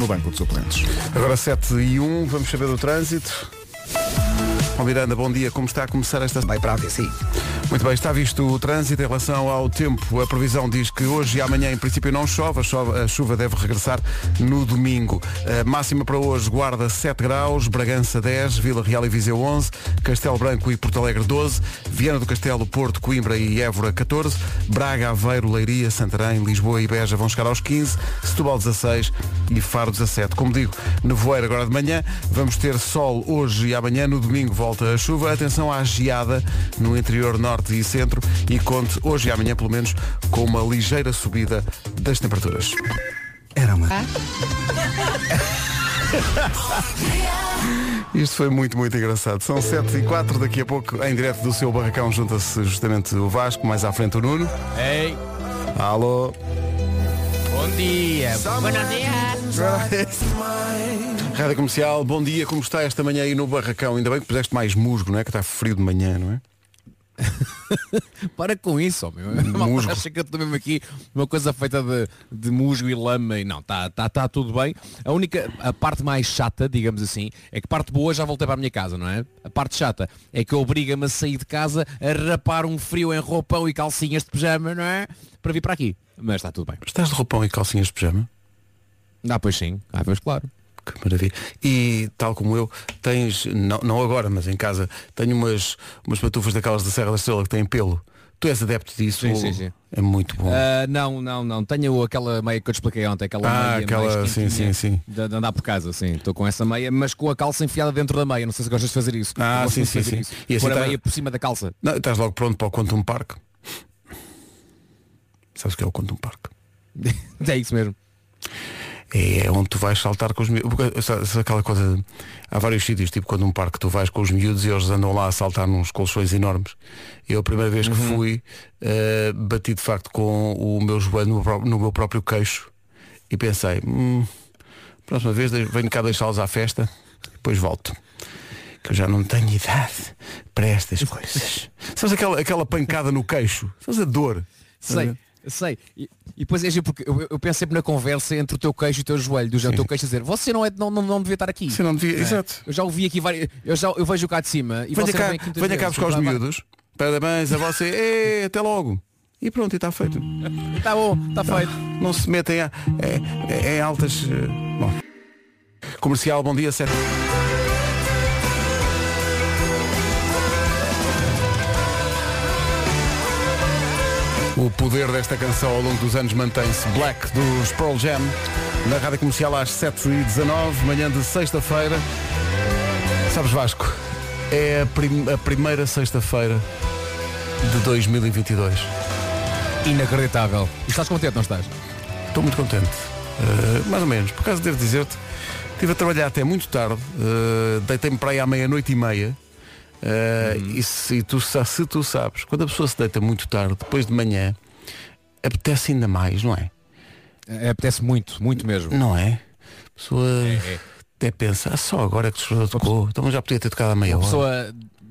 no banco de suplentes. Agora 7 e 1, vamos saber do trânsito. Ó Miranda, bom dia. Como está a começar esta... Vai para a AVC. Muito bem, está visto o trânsito em relação ao tempo. A previsão diz que hoje e amanhã, em princípio, não chove. A, chove, a chuva deve regressar no domingo. A máxima para hoje, Guarda 7 graus, Bragança 10, Vila Real e Viseu 11, Castelo Branco e Porto Alegre 12, Viana do Castelo, Porto, Coimbra e Évora 14, Braga, Aveiro, Leiria, Santarém, Lisboa e Beja vão chegar aos 15, Setúbal 16 e Faro 17. Como digo, nevoeiro agora de manhã, vamos ter sol hoje e amanhã, no domingo volta a chuva. Atenção à geada no interior norte e centro e conte hoje e amanhã, pelo menos, com uma ligeira subida das temperaturas. Era uma. Isto foi muito, muito engraçado. São 7 e 4, daqui a pouco, em direto do seu barracão, junta-se justamente o Vasco, mais à frente o Nuno. Ei, Alô? bom dia. Buenos dias. Rádio Comercial, bom dia, como está esta manhã aí no barracão? Ainda bem que puseste mais musgo, não é? Que está frio de manhã, não é? Para com isso, meu. Musgo. Acha que eu estou mesmo aqui uma coisa feita de, de musgo e lama e não, está tá, tá tudo bem. A única, a parte mais chata, digamos assim, é que parte boa já voltei para a minha casa, não é? A parte chata é que obriga-me a sair de casa a rapar um frio em roupão e calcinhas de pijama, não é? Para vir para aqui. Mas está tudo bem. Estás de roupão e calcinhas de pijama? Ah, pois sim. Ah, pois claro. Que maravilha. E tal como eu, tens, não, não agora, mas em casa, tenho umas, umas patufas daquelas da Serra da Estrela que têm pelo. Tu és adepto disso? Sim, sim, sim. É muito bom. Ah, não, não, não. Tenho aquela meia que eu te expliquei ontem, aquela Ah, meia aquela- sim, sim, sim. De, de andar por casa, sim. Estou com essa meia, mas com a calça enfiada dentro da meia. Não sei se gostas de fazer isso. Ah, sim, sim, sim. isso. E assim Pôr a tá- meia por cima da calça. Não, estás logo pronto para o Quantum Park. Sabes o que é o Quantum Park? é isso mesmo. É onde tu vais saltar com os miúdos. Sabe aquela coisa. Há vários sítios, tipo quando um parque tu vais com os miúdos e eles andam lá a saltar nos colchões enormes. Eu a primeira vez que fui, eh, bati de facto com o meu joelho no, meu próprio queixo e pensei, hum, próxima vez de- venho cá deixá-los à festa, depois volto. Que eu já não tenho idade para estas coisas. Sabes aquela, aquela pancada no queixo? Sabes a dor? Sei, sei. E, e depois é giro porque eu, eu penso sempre na conversa entre o teu queixo e o teu joelho, do género, o teu queixo a dizer, você não, é, não, não, não devia estar aqui. Você não devia. É. Exato. Eu já ouvi aqui várias. Eu, já, eu vejo cá de cima e Venha cá, venha cá buscar os miúdos. Parabéns a você. Ê, até logo. E pronto, e está feito. Tá bom, está feito. Não se metem a, é, é, em altas. eh, Bom. Comercial, bom dia, certo? O poder desta canção ao longo dos anos mantém-se. Black dos Pearl Jam, na rádio comercial às 7h19, manhã de sexta-feira. Sabes, Vasco, é a, prim- a primeira sexta-feira de 2022. Inacreditável. E estás contente, não estás? Estou muito contente. Uh, mais ou menos. Por acaso devo dizer-te, estive a trabalhar até muito tarde, uh, deitei-me para aí à meia-noite e meia. Uh, E se tu, se tu sabes, quando a pessoa se deita muito tarde, depois de manhã, apetece ainda mais, não é? É, apetece muito, muito mesmo. Não é? A pessoa é. até pensa, ah, só agora que o tocou, então já podia ter tocado à meia A hora.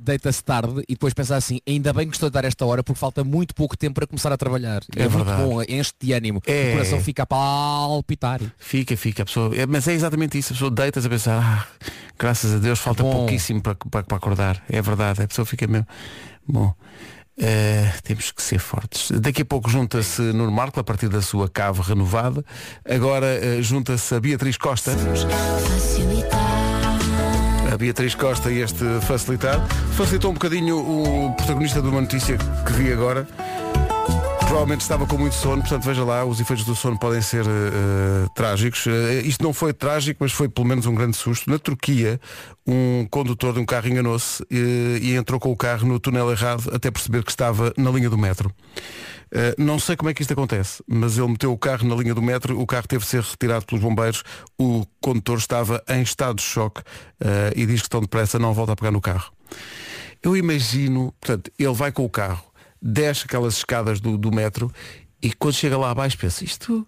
Deita-se tarde e depois pensa assim, ainda bem que estou a dar esta hora porque falta muito pouco tempo para começar a trabalhar. É muito verdade. bom, enche de ânimo. É. O coração fica a palpitar. Fica, fica, a pessoa. é, mas é exatamente isso, a pessoa deita-se a pensar, ah, graças a Deus falta Bom. pouquíssimo para, para, para acordar. É verdade, a pessoa fica mesmo. Bom. eh, temos que ser fortes. Daqui a pouco junta-se Nuno Marco a partir da sua cave renovada. Agora eh, junta-se a Beatriz Costa. A Beatriz Costa e este facilitar. Facilitou um bocadinho o protagonista de uma notícia que vi agora. Provavelmente estava com muito sono, portanto veja lá, os efeitos do sono podem ser eh, trágicos. Eh, isto não foi trágico, mas foi pelo menos um grande susto. Na Turquia, um condutor de um carro enganou-se eh, e entrou com o carro no túnel errado até perceber que estava na linha do metro. Eh, não sei como é que isto acontece, mas ele meteu o carro na linha do metro, o carro teve de ser retirado pelos bombeiros, o condutor estava em estado de choque eh, e diz que tão depressa não volta a pegar no carro. Eu imagino, portanto, ele vai com o carro, desce aquelas escadas do, do metro e quando chega lá abaixo pensa, isto,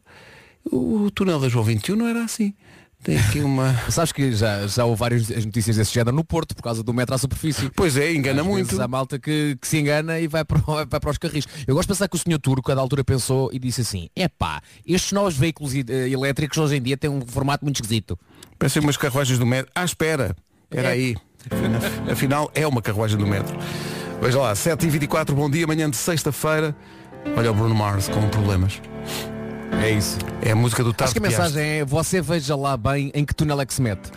o túnel da João 21 não era assim. Tem aqui uma. Sabes que já, já houve várias notícias desse género no Porto por causa do metro à superfície. Pois é, engana Às muito. Há malta que, que se engana e vai para, vai para os carris. Eu gosto de pensar que o senhor Turco, a da altura, pensou e disse assim, epá, estes novos veículos eh, elétricos hoje em dia têm um formato muito esquisito. Pensei umas carruagens do metro. À espera. Era É. aí. Afinal, é uma carruagem do metro. Veja lá, 7h24, bom dia, manhã de sexta-feira. Olha o Bruno Mars com problemas. É isso. É a música do Tato Acho que a mensagem é você veja lá bem em que túnel é que se mete.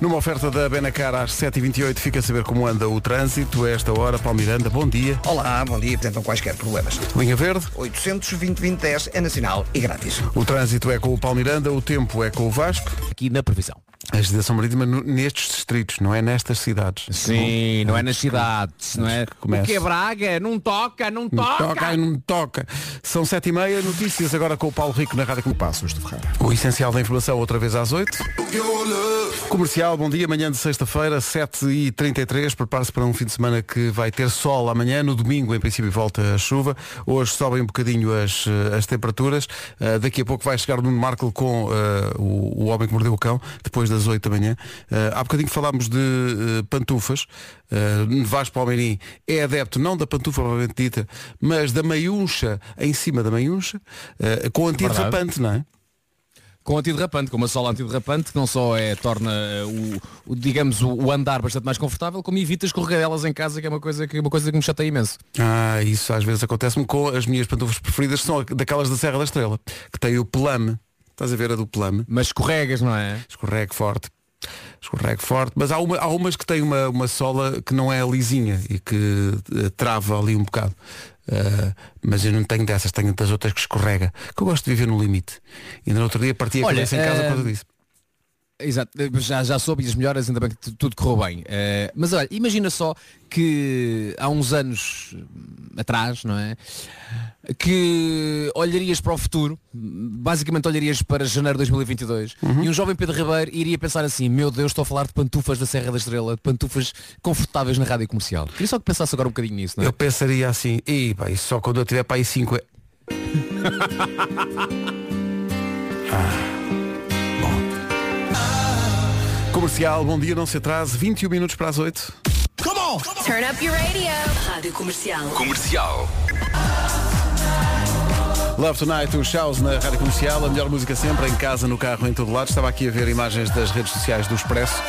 Numa oferta da Benacar às 7h28 fica a saber como anda o trânsito. A esta hora, Paulo Miranda, bom dia. Olá, bom dia. Apresentam quaisquer problemas. Linha Verde, 820 é nacional e grátis. o trânsito é com o Paulo Miranda, o tempo é com o Vasco. Aqui na previsão. A agitação marítima nestes distritos, não é nestas cidades. Sim, não é nas cidades, não é? Começa. O que é Braga? Não toca, não Não toca. toca, ai, não toca. São sete e meia, notícias agora com o Paulo Rico na Rádio com Passos de Ferreira. O essencial da informação outra vez às 8. Comercial, bom dia, manhã de sexta-feira, 7h33. Prepare-se para um fim de semana que vai ter sol amanhã. No domingo, em princípio, volta a chuva. Hoje sobem um bocadinho as, eh, as temperaturas. Uh, daqui a pouco vai chegar o Nuno Marco com uh, o, o Homem que Mordeu o Cão, depois das 8 da manhã. Uh, há bocadinho falámos de uh, pantufas. Uh, Vasco Palmeirim é adepto não da pantufa propriamente dita, mas da meiuncha em cima da meiuncha, uh, com antiderrapante, não é? Com antiderrapante, com uma sola antiderrapante que não só é, torna o, o, digamos, o, o andar bastante mais confortável, como evita escorregadelas em casa, que é uma coisa que, uma coisa que me chateia imenso. Ah, isso às vezes acontece-me com as minhas pantufas preferidas, são daquelas da Serra da Estrela, que tem o pelame. Estás a ver a do pelame? Mas escorregas, não é? Escorregue forte. Escorregue forte. Mas há, uma, há umas que têm uma, uma sola que não é lisinha e que eh, trava ali um bocado. Ah, mas eu não tenho dessas, tenho das outras que escorrega. Que eu gosto de viver no limite. E no outro dia parti a Olha, cabeça em casa por causa disso. Exato, já, já soube e as melhoras, ainda bem que tu- tudo correu bem. Eh, mas olha, imagina só que há uns anos atrás, não é? Que olharias para o futuro, basicamente olharias para janeiro de 2022 Uhum. e um jovem Pedro Ribeiro iria pensar assim, meu Deus, estou a falar de pantufas da Serra da Estrela, de pantufas confortáveis na rádio comercial. Queria só que pensasse agora um bocadinho nisso, não é? Eu pensaria assim, e pá, só quando eu tiver para aí 5 é. ah, Comercial, bom dia, não se atrase, 21 minutos para as 8. Turn up your radio. Rádio Comercial. Comercial. Love Tonight, os shows na Rádio Comercial, a melhor música sempre, em casa, no carro, em todo lado. Estava aqui a ver imagens das redes sociais do Expresso.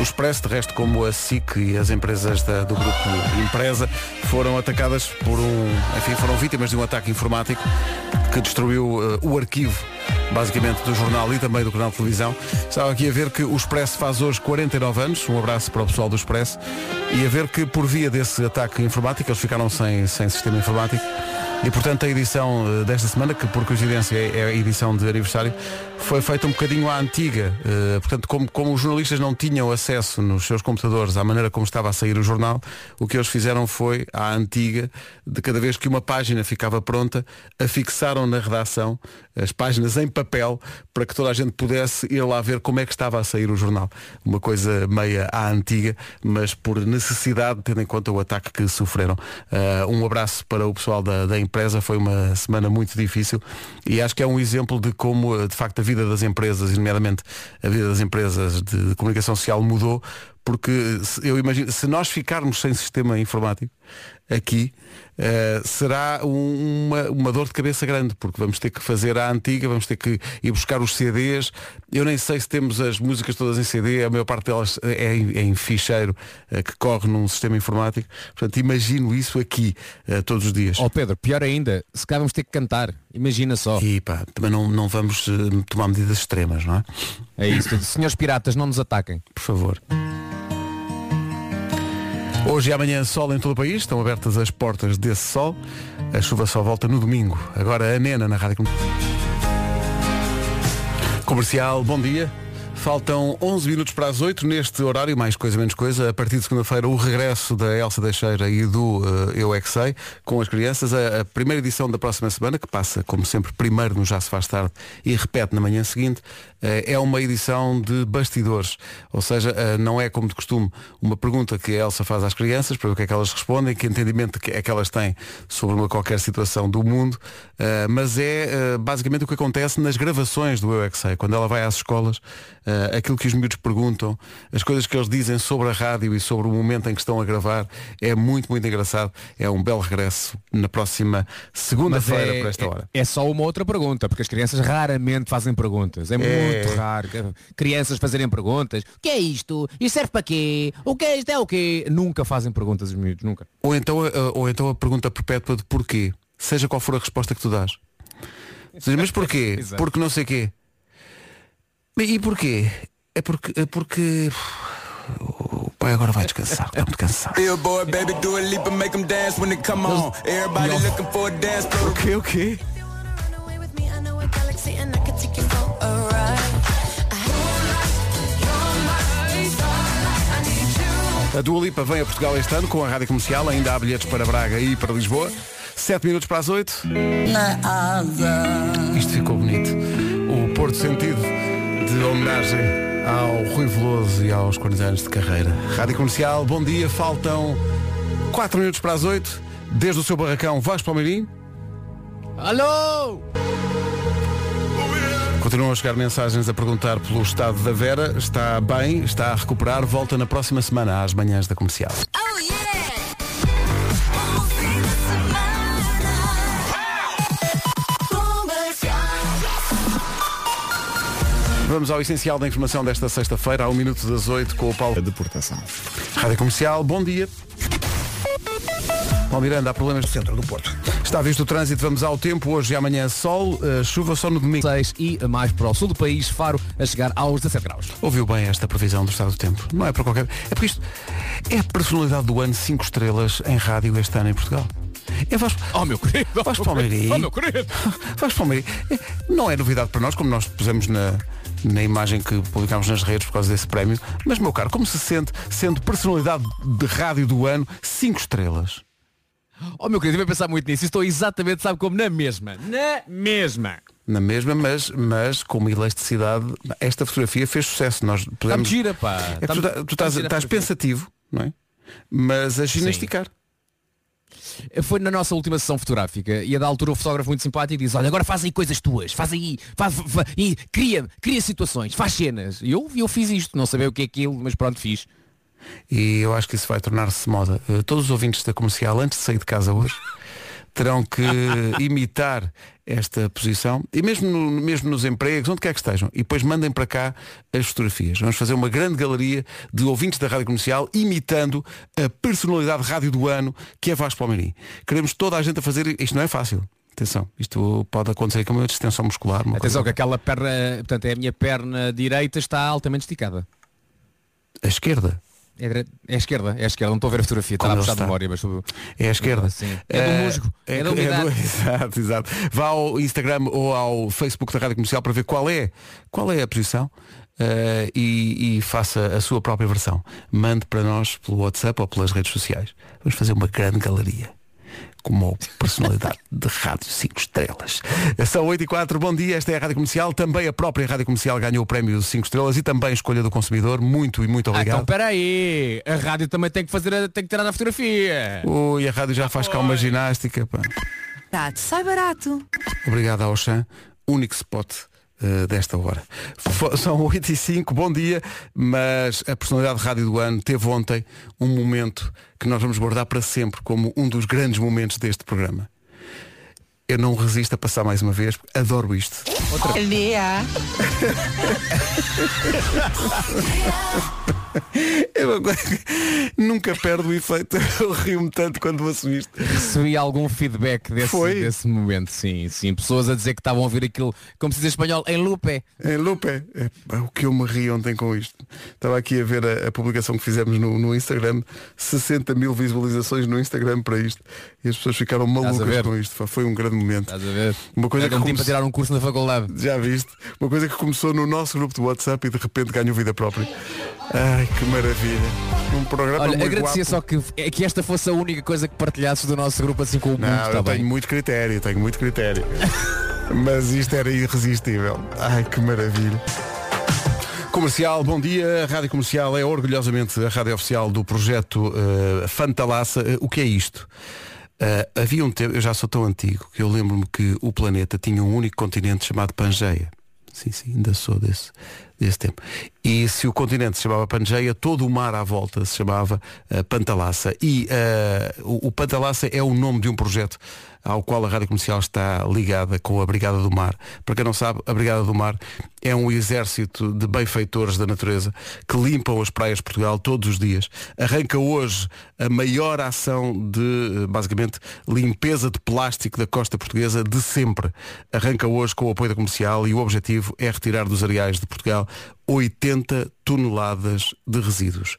O Expresso, de resto, como a SIC e as empresas da- do grupo Empresa, foram atacadas por um. Enfim, foram vítimas de um ataque informático que destruiu eh, o arquivo, basicamente, do jornal e também do canal de televisão. Estava aqui a ver que o Expresso faz hoje 49 anos. Um abraço para o pessoal do Expresso. E a ver que, por via desse ataque informático, eles ficaram sem, sem sistema informático. E portanto a edição eh, desta semana, que por coincidência é é a edição de aniversário, foi feita um bocadinho à antiga. Eh, portanto, como, como os jornalistas não tinham acesso nos seus computadores à maneira como estava a sair o jornal, o que eles fizeram foi, à antiga, de cada vez que uma página ficava pronta, afixaram na redação as páginas em papel para que toda a gente pudesse ir lá ver como é que estava a sair o jornal. Uma coisa meia à antiga, mas por necessidade, tendo em conta o ataque que sofreram. Uh, um abraço para o pessoal da, da foi uma semana muito difícil e acho que é um exemplo de como, uh, de facto, a vida das empresas, e nomeadamente a vida das empresas de, comunicação social mudou, porque eu imagino, se nós ficarmos sem sistema informático aqui, eh, será um- uma, uma dor de cabeça grande, porque vamos ter que fazer a antiga, vamos ter que ir buscar os CDs. Eu nem sei se temos as músicas todas em CD, a maior parte delas é em, é em ficheiro eh, que corre num sistema informático. Portanto, imagino isso aqui eh, todos os dias. Ó Pedro, pior ainda, se cá vamos ter que cantar, imagina só. E pá, também não, não vamos tomar medidas extremas, não é? É isso, senhores piratas, não nos ataquem. Por favor. Hoje e amanhã sol em todo o país, estão abertas as portas desse sol. A chuva só volta no domingo. Agora a Nena na Rádio Com- Comercial, bom dia. Faltam 11 minutos para as 8 neste horário, mais coisa menos coisa. A partir de segunda-feira, o regresso da Elsa Deixeira e do uh, Eu É Que Sei com as crianças. A, a, primeira edição da próxima semana, que passa, como sempre, primeiro no Já Se Faz Tarde e repete na manhã seguinte, uh, é uma edição de bastidores. Ou seja, uh, não é como de costume uma pergunta que a Elsa faz às crianças para ver o que é que elas respondem, que entendimento é que elas têm sobre uma qualquer situação do mundo, mas é basicamente o que acontece nas gravações do Eu É Que Sei. Quando ela vai às escolas, uh, aquilo que os miúdos perguntam, as coisas que eles dizem sobre a rádio e sobre o momento em que estão a gravar, é muito, muito engraçado. É um belo regresso na próxima segunda-feira é, por esta hora. É, é, só uma outra pergunta, porque as crianças raramente fazem perguntas. É, é, muito raro crianças fazerem perguntas. O que é isto? Isto serve para quê? O que é isto? É o quê? Nunca fazem perguntas os miúdos, nunca. Ou então, ou então a pergunta perpétua de porquê. Seja qual for a resposta que tu dás. Mas porquê? Porque não sei quê. E porquê? É porque. É porque... O pai agora vai descansar, está muito cansado. O quê, o quê? A Dua Lipa vem a Portugal este ano com a rádio comercial, ainda há bilhetes para Braga e para Lisboa. Sete minutos para as oito. Isto ficou bonito. O Porto Sentido de homenagem ao Rui Veloso e aos 40 anos de carreira. Rádio Comercial, bom dia, faltam 4 minutos para as 8. Desde o seu barracão, Vasco Palmeirim. Alô! Continuam a chegar mensagens a perguntar pelo estado da Vera. Está bem, está a recuperar, volta na próxima semana às manhãs da comercial. Vamos ao essencial da informação desta sexta-feira, ao minuto das 8 com o Paulo. A deportação. Rádio Comercial, bom dia. Paulo Miranda, há problemas no centro do Porto. Está visto o trânsito, vamos ao tempo. Hoje e amanhã sol, uh, chuva só no domingo. 6 e mais para o sul do país, Faro a chegar aos 17 graus. Ouviu bem esta previsão do estado do tempo? Não é para qualquer. É porque isto é a personalidade do ano 5 estrelas em rádio este ano em Portugal. É Vasco. Oh meu querido. Vasco Palmeirim. Oh meu querido. Vasco Palmeirim. É, não é novidade para nós, como nós pusemos na, na imagem que publicámos nas redes por causa desse prémio. Mas, meu caro, como se sente sendo personalidade de rádio do ano 5 estrelas? Oh meu querido, eu pensar muito nisso. Estou exatamente, sabe como? Na mesma. Na mesma. Na mesma, mas, mas com uma elasticidade, esta fotografia fez sucesso. Nós podemos... Está gira, pá. É, tu, tá- tu estás, estás pensativo, não é? Mas a ginasticar. Sim. Foi na nossa última sessão fotográfica e a da altura o fotógrafo muito simpático diz, olha, agora faz aí coisas tuas, faz aí, faz, faz, e cria, cria situações, faz cenas. E eu, eu fiz isto, não sabia o que é aquilo, mas pronto, fiz. E eu acho que isso vai tornar-se moda. Uh, todos os ouvintes da comercial, antes de sair de casa hoje, terão que imitar esta posição e mesmo, no, mesmo nos empregos, onde quer que estejam, e depois mandem para cá as fotografias. Vamos fazer uma grande galeria de ouvintes da Rádio Comercial imitando a personalidade rádio do ano que é Vasco Palmeirim. Queremos toda a gente a fazer, isto não é fácil. Atenção, isto pode acontecer com uma distensão muscular. Atenção coisa... que aquela perna, portanto, é a minha perna direita está altamente esticada. A esquerda? É, é a esquerda, é a esquerda, não estou a ver a fotografia, está a puxar de memória, mas É a esquerda. Sim. É do eh, musgo, é, é da umidade. É do, exato, exato. Vá ao Instagram ou ao Facebook da Rádio Comercial para ver qual é, qual é a posição. Uh, e, e, faça a sua própria versão. Mande para nós pelo WhatsApp ou pelas redes sociais. Vamos fazer uma grande galeria como personalidade de rádio 5 estrelas. São 8 e 4, bom dia, esta é a Rádio Comercial, também a própria Rádio Comercial ganhou o prémio 5 estrelas e também a escolha do consumidor, muito e muito obrigado. Ah, então peraí, a rádio também tem que fazer, a, tem que tirar a fotografia. Ui, a rádio já faz cá uma ginástica. Pá. sai barato. Obrigado ao Chan, único spot uh, desta hora. F são 8 e 5, bom dia, mas a personalidade de rádio do ano teve ontem um momento que nós vamos guardar para sempre como um dos grandes momentos deste programa. Eu não resisto a passar mais uma vez, adoro isto. Outra. coisa que nunca perde o efeito. Eu rio-me tanto quando assumiste. Recebi algum feedback desse, Foi? desse momento, sim, sim. Pessoas a dizer que estavam a ouvir aquilo, como se diz em espanhol, em lupe. Em Lupe, é, o que eu me ri ontem com isto. Estava aqui a ver a, a publicação que fizemos no, no Instagram, 60 mil visualizações no Instagram para isto. E as pessoas ficaram malucas com isto. Foi um grande momento. Estás a ver? Uma coisa Era que tipo come- a tirar um curso na faculdade. Já viste? Uma coisa que começou no nosso grupo de WhatsApp e de repente ganhou vida própria. Ai, que maravilha. Um programa Olha, muito agradecia guapo. só que, é que esta fosse a única coisa que partilhasses do nosso grupo assim com o mundo, Não, eu bem? tenho muito critério, tenho muito critério. Mas isto era irresistível. Ai, que maravilha. Comercial, bom dia. A Rádio Comercial é orgulhosamente a rádio oficial do projeto eh, Fantalaça. Eh, o que é isto? Eh, havia um tempo, eu já sou tão antigo, que eu lembro-me que o planeta tinha um único continente chamado Pangeia. Sim, sim, ainda sou desse, desse tempo. E se o continente se chamava Pangeia, todo o mar à volta se chamava Pantalaça. E eh, o, o é o nome de um projeto ao qual a Rádio Comercial está ligada com a Brigada do Mar. Para quem não sabe, a Brigada do Mar é um exército de benfeitores da natureza que limpam as praias de Portugal todos os dias. Arranca hoje a maior ação de, eh, basicamente, limpeza de plástico da costa portuguesa de sempre. Arranca hoje com o apoio da comercial e o objetivo é retirar dos areais de Portugal 80 toneladas de resíduos.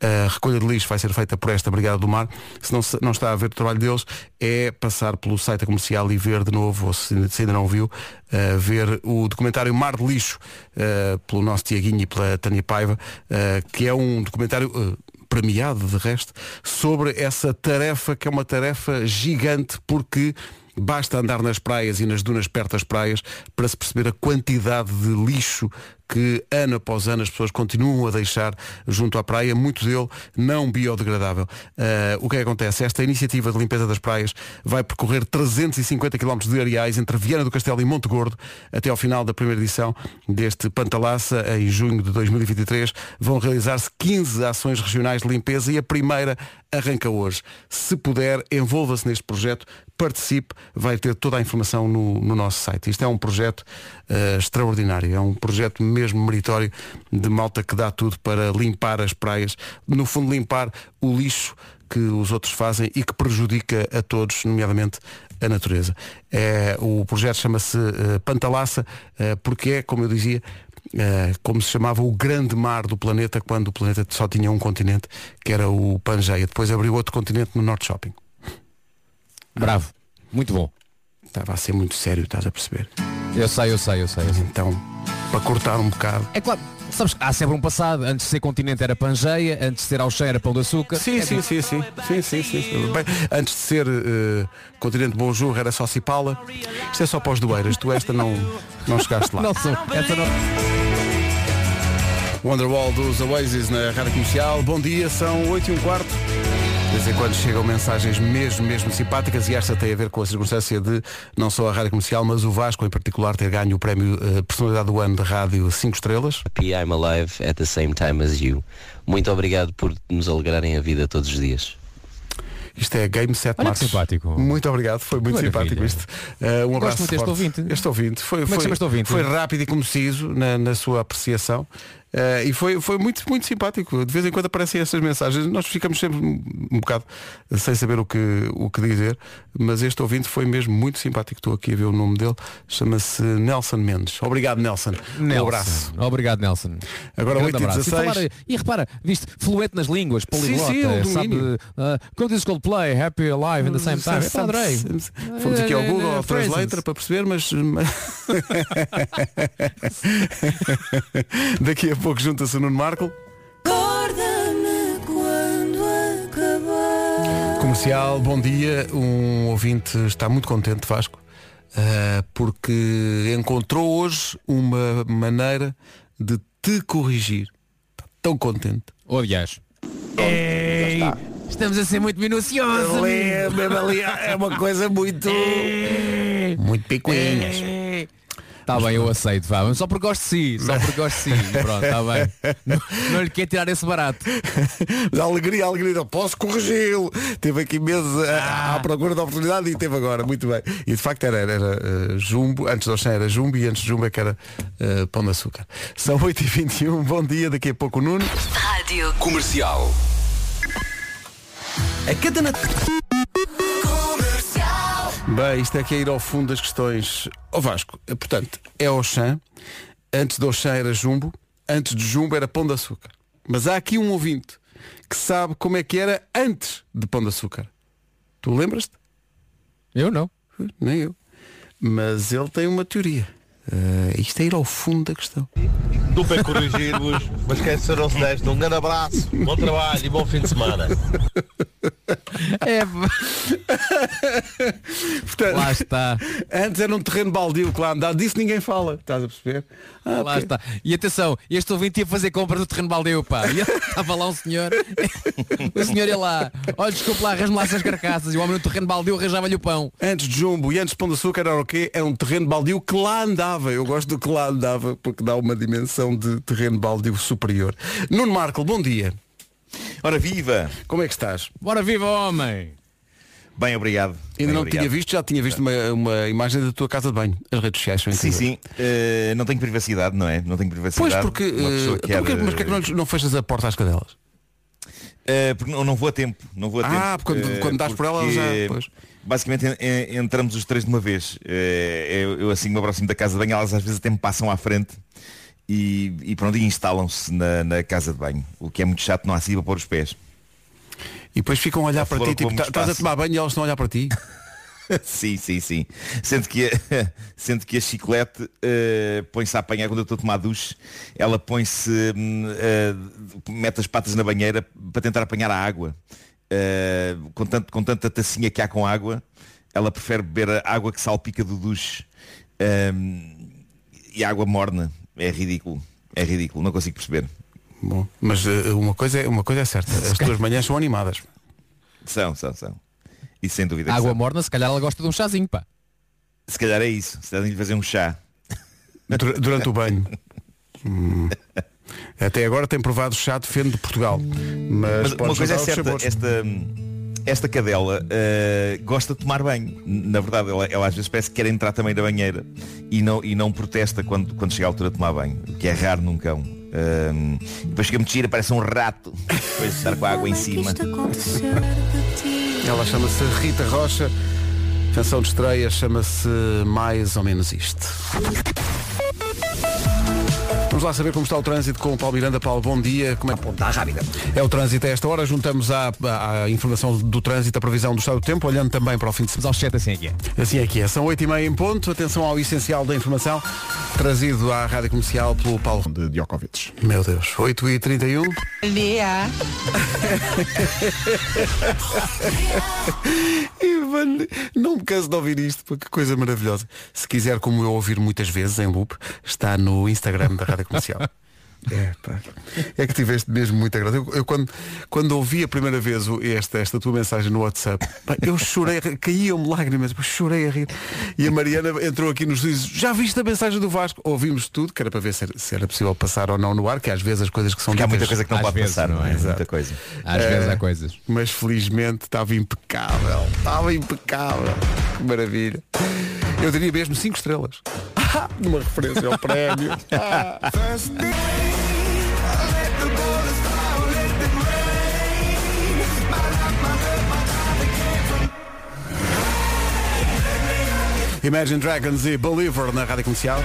A recolha de lixo vai ser feita por esta Brigada do Mar. Se não, se não está a ver o trabalho deles, é passar pelo site comercial e ver de novo, ou se, se ainda não viu, eh, ver o documentário Mar de Lixo, eh, pelo nosso Tiaguinho e pela Tânia Paiva, eh, que é um documentário premiado, de resto, sobre essa tarefa que é uma tarefa gigante porque basta andar nas praias e nas dunas perto das praias para se perceber a quantidade de lixo que ano após ano as pessoas continuam a deixar junto à praia, muito dele não biodegradável. Ah, o que é que acontece? Esta iniciativa de limpeza das praias vai percorrer 350 km de areais entre Viana do Castelo e Monte Gordo até ao final da primeira edição deste Pantalaça, em junho de 2023. Vão realizar-se 15 ações regionais de limpeza e a primeira arranca hoje. Se puder, envolva-se neste projeto, participe, vai ter toda a informação no, no nosso site. Isto é um projeto eh, extraordinário, é um projeto mesmo meritório de malta que dá tudo para limpar as praias, no fundo limpar o lixo que os outros fazem e que prejudica a todos, nomeadamente a natureza. É, o projeto chama-se eh, Pantalaça, eh, porque é, como eu dizia, eh, como se chamava o grande mar do planeta quando o planeta só tinha um continente, que era o Pangeia. Depois abriu outro continente no Norte Shopping. Bravo. Muito bom. Estava a ser muito sério, estás a perceber? Eu sei, eu sei, eu sei. eu sei. Então, para cortar um bocado. É claro, sabes que há sempre um passado. Antes de ser continente era Pangeia, antes de ser Auxé era Pão de Açúcar. Sim, sim, sim, sim, sim, sim, sim. Bem, antes de ser eh, continente Bonjour era só Cipala. Isto é só para os doeiras. Tu esta não, não chegaste lá. Não sou. Essa não. Wonderwall dos Oasis na Rádio Comercial. Bom dia, são 8 e um quarto. De vez em quando chegam mensagens mesmo, mesmo simpáticas e esta tem a ver com a circunstância de não só a Rádio Comercial, mas o Vasco em particular ter ganho o prémio eh, Personalidade do Ano de Rádio 5 Estrelas. Happy I'm alive at the same time as you. Muito obrigado por nos alegrarem a vida todos os dias. Isto é Game Set Olha simpático. Muito obrigado, foi muito Que simpático maravilha. isto. Eh, um abraço muito deste forte. ouvinte. Este ouvinte. Foi, Como é que foi, chama este ouvinte? foi rápido e conciso na, na sua apreciação. Eh, e foi, foi muito, muito simpático. De vez em quando aparecem essas mensagens. Nós ficamos sempre um, um bocado sem saber o que, o que dizer. Mas este ouvinte foi mesmo muito simpático. Estou aqui a ver o nome dele. Chama-se Nelson Mendes. Obrigado, Nelson. Nelson. Um abraço. Obrigado, Nelson. Agora Grande 8 e abraço. 16. falar- e repara, viste, fluente nas línguas, poliglota, sim, um sabe, uh, como diz Coldplay, Happy Alive in the same time. Adorei. Fomos aqui ao Eh, Google, ao Translator para perceber, mas daqui a pouco junta-se o Nuno Marco. Comercial, bom dia. Um ouvinte está muito contente, Vasco, eh, porque encontrou hoje uma maneira de te corrigir. Está tão contente. Oh, aliás. Ei, estamos a ser muito minuciosos. Ali, é uma coisa muito. Muito picuinhas. Está bem, eu aceito, vá. Só porque gosto de si, só porque gosto de si. Pronto, está bem. Não, não lhe quer tirar esse barato. Mas a alegria, a alegria, não posso corrigi-lo. Teve aqui meses à- Ah. à procura da oportunidade e teve agora, muito bem. E de facto era, era eh, Jumbo, antes do Oxã era Jumbo e antes de Jumbo é que era eh, Pão de Açúcar. São 8h21, bom dia, daqui a pouco o Nuno. Rádio Comercial. A cada Natal. Bem, isto é que é ir ao fundo das questões. Ó Vasco, eh, portanto, é Oxã, antes do Oxã era Jumbo, antes de Jumbo era Pão de Açúcar. Mas há aqui um ouvinte que sabe como é que era antes de Pão de Açúcar. Tu lembras-te? Eu não. Nem eu. Mas ele tem uma teoria. Eh, isto é ir ao fundo da questão. Não para corrigir-vos, mas esqueceram-se desta. Um grande abraço, bom trabalho e bom fim de semana. É, Portanto, lá está. antes era um terreno baldio que lá andava. Disso ninguém fala. Estás a perceber? Ah, Lá está. E atenção, este ouvinte ia fazer compras do terreno baldeu, pá. E estava lá um senhor. o senhor ia lá. Olha, desculpe lá, arranje-me lá essas carcaças. E o homem no terreno baldeu arranjava-lhe o pão. Antes de Jumbo e antes de Pão de Açúcar era o quê? Era um terreno baldio que lá andava. Eu gosto do que lá andava porque dá uma dimensão de terreno baldio superior. Nuno Marco, bom dia. Ora viva! Como é que estás? Bora viva, homem! Bem, obrigado. Ainda Bem, não obrigado. tinha visto, já tinha visto uma, uma imagem da tua casa de banho. As redes sociais são Sim, incríveis. sim. Eh, não tenho privacidade, não é? Não tenho privacidade. Pois porque. Eh, quer, porquê- mas porquê é que não, não fechas a porta às cadelas? eh, porque não, não vou a tempo. Não vou a tempo. Ah, porque quando- quando dás por ela, porque, já- pois. Basicamente en- en- entramos os três de uma vez. Eh, eu, eu assim me aproximo da casa de banho, elas às vezes até me passam à frente e, e pronto, e instalam-se na, na casa de banho. O que é muito chato, não há sítio para pôr os pés. E depois ficam a olhar A para ti, tipo, tá- estás a tomar banho e elas estão a olhar para ti. sim, sim, sim. Sendo que, a- sendo que a chiclete eh, põe-se a apanhar quando eu estou a tomar duche, ela põe-se, eh, mete as patas na banheira para tentar apanhar a água. Eh, com, tanto, com tanta tacinha que há com água, ela prefere beber a água que salpica do duche hum, e a água morna. É ridículo. É ridículo, não consigo perceber. Bom, mas eh, uma, coisa é, uma coisa é certa, as tuas manhãs são animadas. São, são, são. Isso sem dúvida. Água são. morna, se calhar ela gosta de um chazinho, pá. Se calhar é isso. Se devem lhe fazer um chá. Dur- durante o banho. Hum. Até agora tem provado chá de feno de Portugal. Mas, Mas uma coisa é certa, esta, esta cadela eh, gosta de tomar banho. Na verdade, ela, ela às vezes parece que quer entrar também na banheira e não, e não protesta quando, quando chega a altura de tomar banho, o que é raro num cão. Ahm, depois fica muito gira, parece um rato, depois de estar com a água em cima. Ela chama-se Rita Rocha. Canção de estreia chama-se Mais ou Menos Isto. Vamos lá saber como está o trânsito com o Paulo Miranda. Paulo, bom dia. Como é que Ponta rápida. é o trânsito a esta hora? Juntamos à, à informação do trânsito a previsão do estado do tempo, olhando também para o fim de semana. aos 7 assim é que é. Assim é que é. São 8h30 em ponto. Atenção ao essencial da informação, trazido à rádio comercial pelo Paulo de Djokovic. Meu Deus, 8h31. Ivan, não me canso de ouvir isto, porque que coisa maravilhosa. Se quiser, como eu ouvir muitas vezes em loop, está no Instagram da Rádio Comercial. É, pá. é que tiveste mesmo muita graça. Eu, eu quando, quando ouvi a primeira vez o- esta, esta tua mensagem no WhatsApp, pá, eu chorei, a rir, caíam-me lágrimas, mas chorei a rir. E a Mariana entrou aqui nos diz, já viste a mensagem do Vasco? Ouvimos tudo, que era para ver se era, se era possível passar ou não no ar, que às vezes as coisas que são Porque há muita coisa que não pode vezes, passar, não é? é? Exato. Muita coisa. Às vezes há coisas. mas felizmente estava impecável. Estava impecável. Que maravilha. Eu diria mesmo 5 estrelas. Ah, Uma referência ao prémio. Imagine Dragons e Believer na rádio comercial.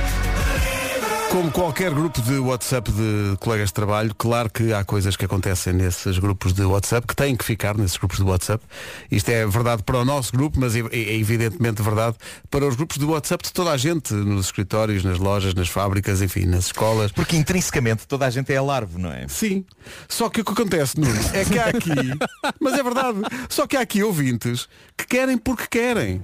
Como qualquer grupo de WhatsApp de colegas de trabalho, claro que há coisas que acontecem nesses grupos de WhatsApp, que têm que ficar nesses grupos de WhatsApp. Isto é verdade para o nosso grupo, mas é, é evidentemente verdade para os grupos de WhatsApp de toda a gente, nos escritórios, nas lojas, nas fábricas, enfim, nas escolas. Porque intrinsecamente toda a gente é alarve, não é? Sim. Só que o que acontece, Nuno, é que há aqui, mas é verdade, só que há aqui ouvintes que querem porque querem.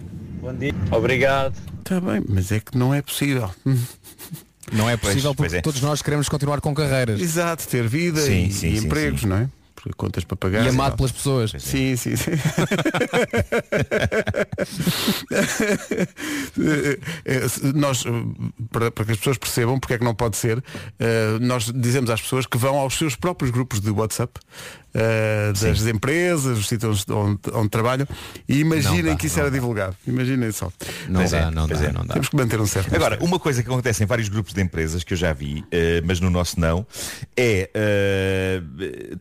Obrigado. Está bem, mas é que não é possível. Não é possível pois porque é. todos nós queremos continuar com carreiras. Exato, ter vida Sim, e, sim, e sim, empregos, sim. não é? contas para pagar. E amado pelas pessoas. Sim, sim, sim. Se- nós, para, para que as pessoas percebam porque é que não pode ser, eh, nós dizemos às pessoas que vão aos seus próprios grupos de WhatsApp eh, das empresas, os sítios onde, onde trabalham e imaginem dá, que isso era dá. divulgado. Imaginem só. Não Pois dá, é, não dá, é. não dá. Temos que manter um certo Agora, uma coisa que acontece em vários grupos de empresas que eu já vi, eh, mas no nosso não, é eh,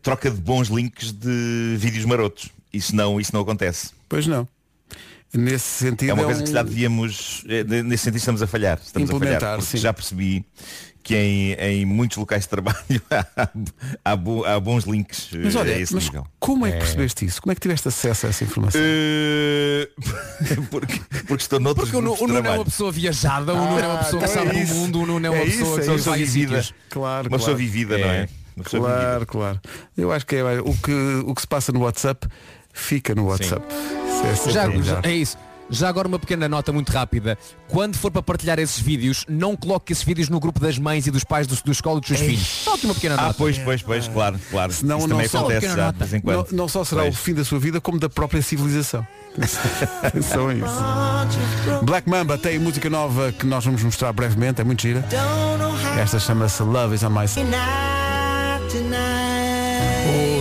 troca de bons links de vídeos marotos. Isso não, isso não acontece. Pois não. Nesse sentido É uma coisa um- que já devíamos, eh, nesse sentido estamos a falhar. Estamos a falhar, porque sim. já percebi que em, em muitos locais de trabalho há, há bo- há bons links eh, Mas a olha, esse mas nível. como é que percebeste isso? Como é que tiveste acesso a essa informação? Eh, porque, porque estou noutros Porque o, Nuno é uma pessoa viajada, o Nuno é uma pessoa que então é sabe isso. do mundo, o Nuno é uma É pessoa isso, que é isso. pessoa vivida. Claro, Uma pessoa claro. vivida, não é? Pessoa Claro, vivida. claro. Eu acho que é o que, o que se passa no WhatsApp fica no WhatsApp. É Já, é isso. Já agora uma pequena nota muito rápida. Quando for para partilhar esses vídeos, não coloque esses vídeos no grupo das mães e dos pais dos, dos escola dos seus filhos. Só aqui uma pequena Ah, nota. pois, pois, pois, claro, claro. Senão Isso não também só- acontece já de vez em quando. Não, não só será Pois. o fim da sua vida, como da própria civilização. A isso. Black Mamba tem música nova que nós vamos mostrar brevemente, é muito gira. Esta chama-se Love is on My Side.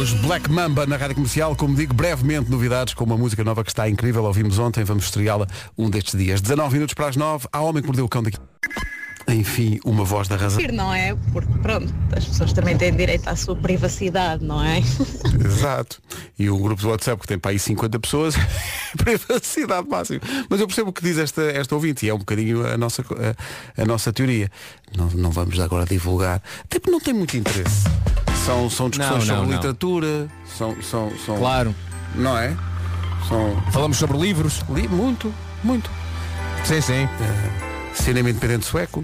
Os Black Mamba na rádio comercial, como digo, brevemente novidades com uma música nova que está incrível. Ouvimos ontem, vamos estreá-la um destes dias. 19 minutos para as 9, há homem que mordeu o cão daqui. Enfim, uma voz da razão. não é? Porque pronto, as pessoas também têm direito à sua privacidade, não é? Exato. E o grupo do WhatsApp que tem para aí 50 pessoas, privacidade máxima. Mas eu percebo o que diz esta, esta ouvinte e é um bocadinho a nossa, a, a nossa teoria. Não, não vamos agora divulgar. Até porque não tem muito interesse. São, são discussões Não, não, sobre não. literatura, são, são, são. Claro. Não é? São. Falamos sobre livros. Li muito, muito. Sim, sim. Cinema independente sueco.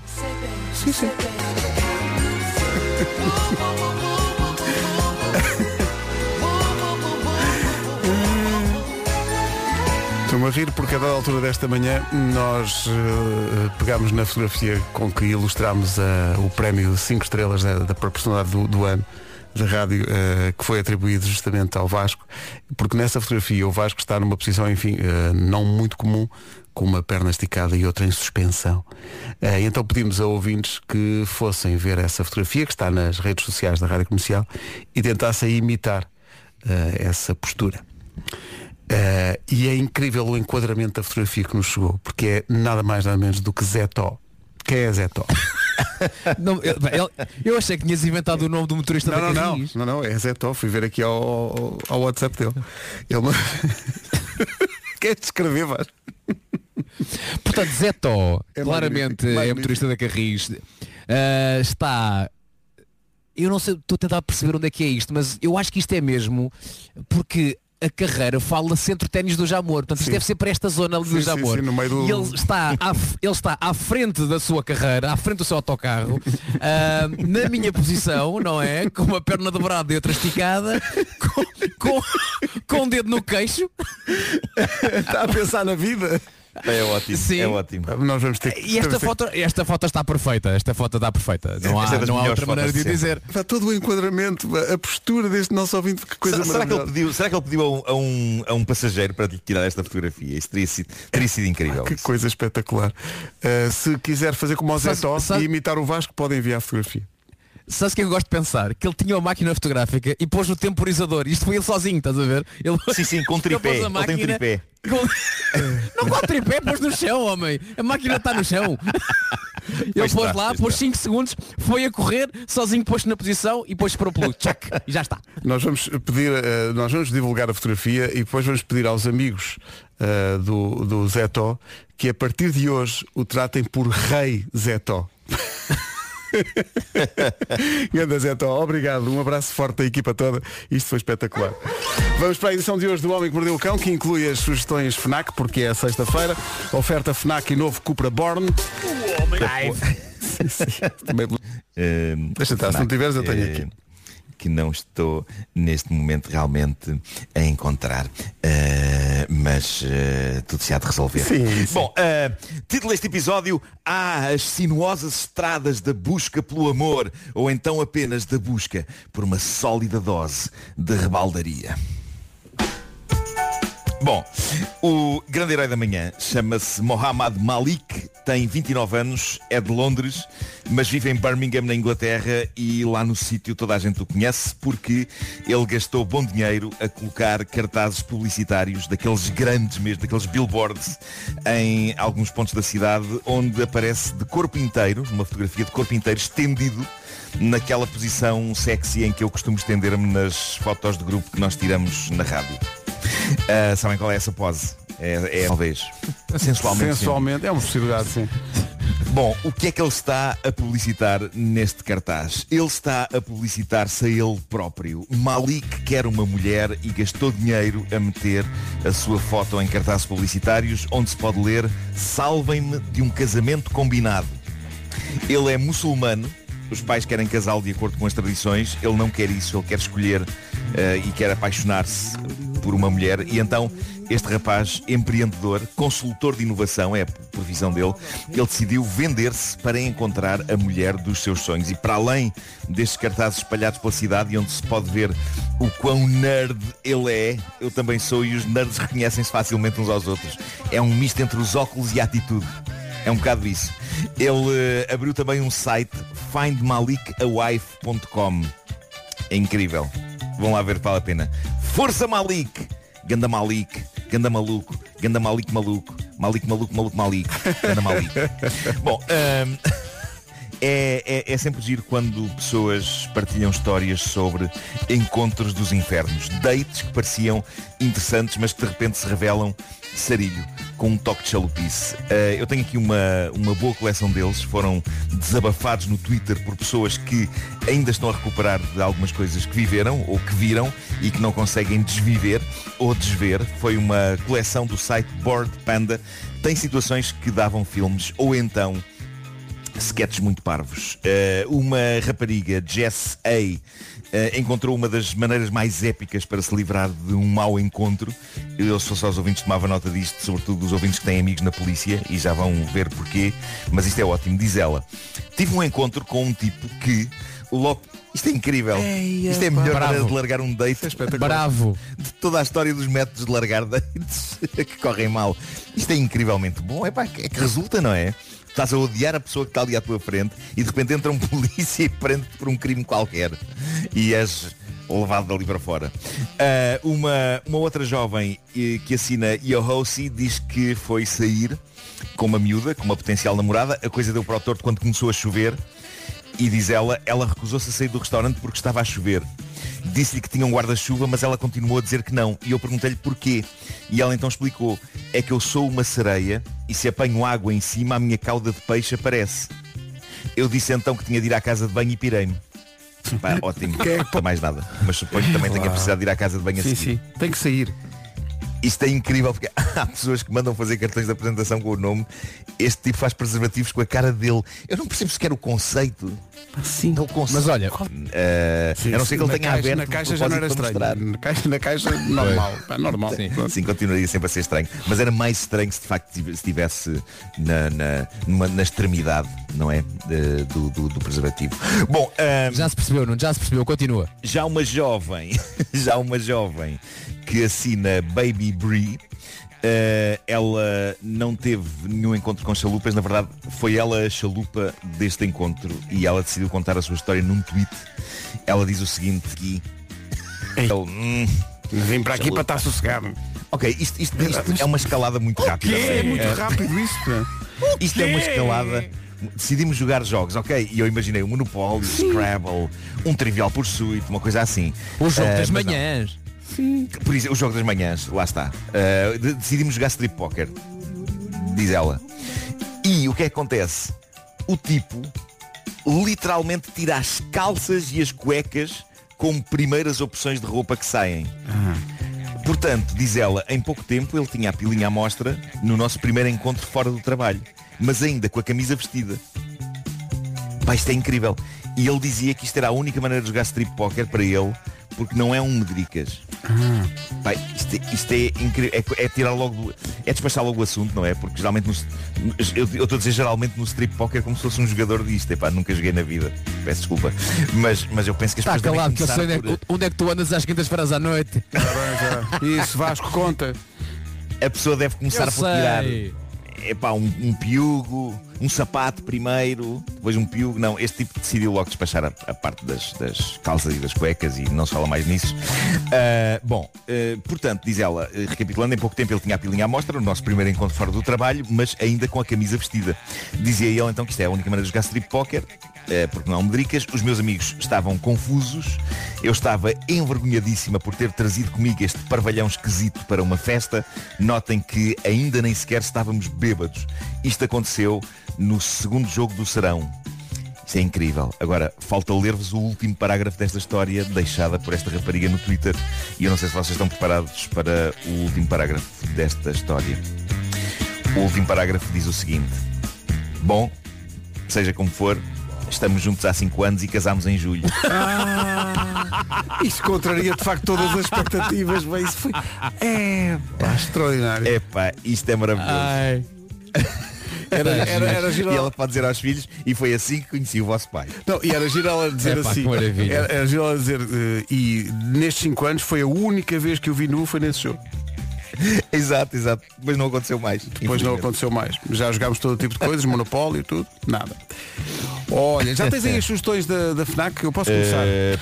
Sim, sim. Estou-me a rir porque a dada altura desta manhã nós eh, pegámos na fotografia com que ilustramos eh, o prémio 5 estrelas da, da personalidade do, do ano da rádio eh, que foi atribuído justamente ao Vasco porque nessa fotografia o Vasco está numa posição enfim eh, não muito comum com uma perna esticada e outra em suspensão Eh, então pedimos a ouvintes que fossem ver essa fotografia que está nas redes sociais da rádio comercial e tentassem imitar essa postura Uh, e é incrível o enquadramento da fotografia que nos chegou, porque é nada mais nada menos do que Zé Tó. Quem é Zé Tó? Não, eu, eu achei que tinhas inventado o nome do motorista Não, da não, não, Carris. não, não, é Zé Tó. Fui ver aqui ao, ao, WhatsApp dele. Ele me... Quer descrever, Vasco? Portanto, Zé Tó, É claramente magnífico, é magnífico. motorista da Carris. Ah, está. Eu não sei, estou a tentar perceber onde é que é isto, mas eu acho que isto é mesmo porque a carreira fala centro ténis do Jamor. Portanto, isto deve ser para esta zona ali Sim, do Jamor. sim, do- E ele está, à, ele está à frente da sua carreira, à frente do seu autocarro, ah, na minha posição, não é? Com uma perna dobrada e outra esticada, com, com, com um dedo no queixo. Está a pensar na vida? É ótimo, Sim. é ótimo. Nós vamos ter que. E esta foto, esta foto está perfeita, esta foto está perfeita. Não há, é não há outra maneira de dizer. Está todo o enquadramento, a postura deste nosso ouvinte, que coisa Será, será que ele pediu, será que ele pediu a um, a um, a um passageiro para lhe tirar esta fotografia? Isso teria sido, teria sido incrível. Que isso. coisa espetacular. Uh, se quiser fazer como o Zé Tó e imitar o Vasco, pode enviar a fotografia. Sabes o que eu gosto de pensar? Que ele tinha uma máquina fotográfica e pôs no temporizador. Isto foi ele sozinho, estás a ver? Ele, Sim, sim, com ele tripé. pôs a Ele tem um máquina tripé. com- Não com tripé, pôs no chão, homem. A máquina está no chão. Ele Pois pôs está, lá, pôs está. 5 segundos, foi a correr, sozinho pôs na posição e pôs para o peludo. Check. E já está. Nós vamos pedir, eh, nós vamos divulgar a fotografia e depois vamos pedir aos amigos eh, do, do Zé Tó que a partir de hoje o tratem por Rei Zé Tó. Ganda Zé Tó, obrigado. Um abraço forte da equipa toda. Isto foi espetacular. Vamos para a edição de hoje do Homem que Mordeu o Cão, que inclui as sugestões FNAC, porque é a sexta-feira. Oferta FNAC e novo Cupra Born. Também- Eh, Deixa estar, se não tiveres eu tenho eh, aqui. Que não estou neste momento realmente a encontrar. Uh, mas uh, tudo se há de resolver. Sim, sim. Bom, uh, título deste episódio Há as sinuosas estradas da busca pelo amor ou então apenas da busca por uma sólida dose de rebaldaria. Bom, o grande herói da manhã chama-se Mohammad Malik, tem 29 anos, é de Londres, mas vive em Birmingham, na Inglaterra, e lá no sítio toda a gente o conhece porque ele gastou bom dinheiro a colocar cartazes publicitários daqueles grandes mesmo, daqueles billboards em alguns pontos da cidade, onde aparece de corpo inteiro, uma fotografia de corpo inteiro estendido naquela posição sexy em que eu costumo estender-me nas fotos de grupo que nós tiramos na rádio. Ah, sabem qual é essa pose? É, é talvez sensualmente. sim. Sensualmente, é uma possibilidade, sim. Bom, o que é que ele está a publicitar neste cartaz? Ele está a publicitar-se a ele próprio. Malik quer uma mulher e gastou dinheiro a meter a sua foto em cartazes publicitários onde se pode ler Salvem-me de um casamento combinado. Ele é muçulmano, os pais querem casá-lo de acordo com as tradições, ele não quer isso, ele quer escolher eh, e quer apaixonar-se por uma mulher e então este rapaz empreendedor, consultor de inovação, é a profissão dele, ele decidiu vender-se para encontrar a mulher dos seus sonhos. E para além destes cartazes espalhados pela cidade onde se pode ver o quão nerd ele é, eu também sou e os nerds reconhecem-se facilmente uns aos outros. É um misto entre os óculos e a atitude. É um bocado isso. Ele eh, abriu também um site findmalikawife.com. É incrível. Vão lá ver, vale a pena. Força Malik! Ganda Malik, Ganda Maluco, Ganda Malik Maluco, Malik Maluco, Maluco Malik, Ganda Malik. Bom, hum, é, é, é sempre giro quando pessoas partilham histórias sobre encontros dos infernos. Dates que pareciam interessantes, mas que de repente se revelam sarilho, com um toque de chalupice. Eh, eu tenho aqui uma, uma boa coleção deles. Foram desabafados no Twitter por pessoas que ainda estão a recuperar de algumas coisas que viveram ou que viram e que não conseguem desviver ou desver. Foi uma coleção do site Board Panda. Tem situações que davam filmes ou então sketches muito parvos. Eh, uma rapariga, Jess A, eh, encontrou uma das maneiras mais épicas para se livrar de um mau encontro. Eu, se fosse aos ouvintes, tomava nota disto, sobretudo os ouvintes que têm amigos na polícia, e já vão ver porquê, mas isto é ótimo. Diz ela, tive um encontro com um tipo que logo... Isto é incrível. Isto é a melhor maneira de largar um date Bravo. de toda a história dos métodos de largar dates que correm mal. Isto é incrivelmente bom. É, pá, é que resulta, não é? Estás a odiar a pessoa que está ali à tua frente e de repente entra um polícia e prende-te por um crime qualquer. E és levado dali para fora. Ah, uma, uma outra jovem eh, que assina Yohosi diz que foi sair com uma miúda, com uma potencial namorada. A coisa deu para o torto quando começou a chover. E diz ela, ela recusou-se a sair do restaurante porque estava a chover. Disse-lhe que tinha um guarda-chuva, mas ela continuou a dizer que não. E eu perguntei-lhe porquê. E ela então explicou, é que eu sou uma sereia e se apanho água em cima, a minha cauda de peixe aparece. Eu disse então que tinha de ir à casa de banho e pirei-me. Pá, ótimo, não mais nada. Mas suponho que também tenha precisado de ir à casa de banho a Sim, sim. Tem que sair. Isto é incrível porque há pessoas que mandam fazer cartões de apresentação com o nome. Este tipo faz preservativos com a cara dele. Eu não percebo sequer o conceito. Sim. É o conceito. Mas olha, Eh, a não ser que ele tenha caixa, aberto Na caixa já não era estranho. mostrar. Na caixa, na caixa normal. Pá, normal. Pronto. Sim, continuaria sempre a ser estranho. Mas era mais estranho se de facto tive- estivesse na, na, numa- na extremidade, não é? Do, do- do preservativo. Bom, já se percebeu, não? Já se percebeu, continua. já uma jovem, já uma jovem que assina Baby Bree, eh, ela não teve nenhum encontro com chalupas, na verdade foi ela a chalupa deste encontro e ela decidiu contar a sua história num tweet. Ela diz o seguinte aqui. Ele, "Hum, Vim para aqui para estar sossegado. ok, isto, isto- isto é uma escalada muito rápida. É muito Eh, rápido isto. isto é uma escalada. Decidimos jogar jogos, ok? E eu imaginei um Monopólio, Scrabble, um Trivial Pursuit, uma coisa assim. O jogo Eh, das mas não. Manhãs. Por isso, o jogo das manhãs, lá está. Uh, de- decidimos jogar strip poker, diz ela. E o que é que acontece? O tipo literalmente tira as calças e as cuecas como primeiras opções de roupa que saem. Portanto, diz ela, em pouco tempo ele tinha a pilinha à mostra no nosso primeiro encontro fora do trabalho, mas ainda com a camisa vestida. Pá, isto é incrível. E ele dizia que isto era a única maneira de jogar strip poker para ele, porque não é um medricas. Pá, isto, é- isto é incrível. É, é tirar logo É despachar logo o assunto, não é? Porque geralmente no, eu eu estou a dizer geralmente no strip poker como se fosse um jogador disto. Epá, nunca joguei na vida. Peço desculpa. Mas, mas eu penso que as Está pessoas calado que eu sei onde é, começar que- onde é que tu andas às quintas-feiras à noite. Isso, Vasco, conta. por- A pessoa deve começar Eu por tirar sei. epá, um, um piugo, um sapato primeiro, depois um piugo. Não, este tipo decidiu logo despachar a, a parte das, das calças e das cuecas e não se fala mais nisso. Ah, bom, ah, portanto, diz ela, eh, recapitulando, em pouco tempo ele tinha a pilinha à mostra, no nosso primeiro encontro fora do trabalho, mas ainda com a camisa vestida. Dizia ele então que isto é a única maneira de jogar strip poker, eh, porque não há medricas. Os meus amigos estavam confusos, eu estava envergonhadíssima por ter trazido comigo este parvalhão esquisito para uma festa. Notem que ainda nem sequer estávamos bêbados. Isto aconteceu no segundo jogo do Serão. Isso é incrível. Agora, falta ler-vos o último parágrafo desta história deixada por esta rapariga no Twitter. E eu não sei se vocês estão preparados para o último parágrafo desta história. O último parágrafo diz o seguinte. Bom, seja como for, estamos juntos há 5 anos e casámos em julho. Isso contraria de facto todas as expectativas. Bem, isso foi. É, pá, extraordinário. Epá, isto é maravilhoso. Ai. Era, era, era giro E ela pode dizer aos filhos, e foi assim que conheci o vosso pai. Não, e era giro ela dizer Epá, assim. que maravilha. Era, era giro ela dizer, eh, e nestes 5 anos foi a única vez que eu vi nu foi nesse jogo. exato, exato. Depois não aconteceu mais. Depois não aconteceu mais. Já jogámos todo tipo de coisas, monopólio, tudo, nada. Olha, já tens aí as sugestões da, da FNAC? Eu posso começar? Eh,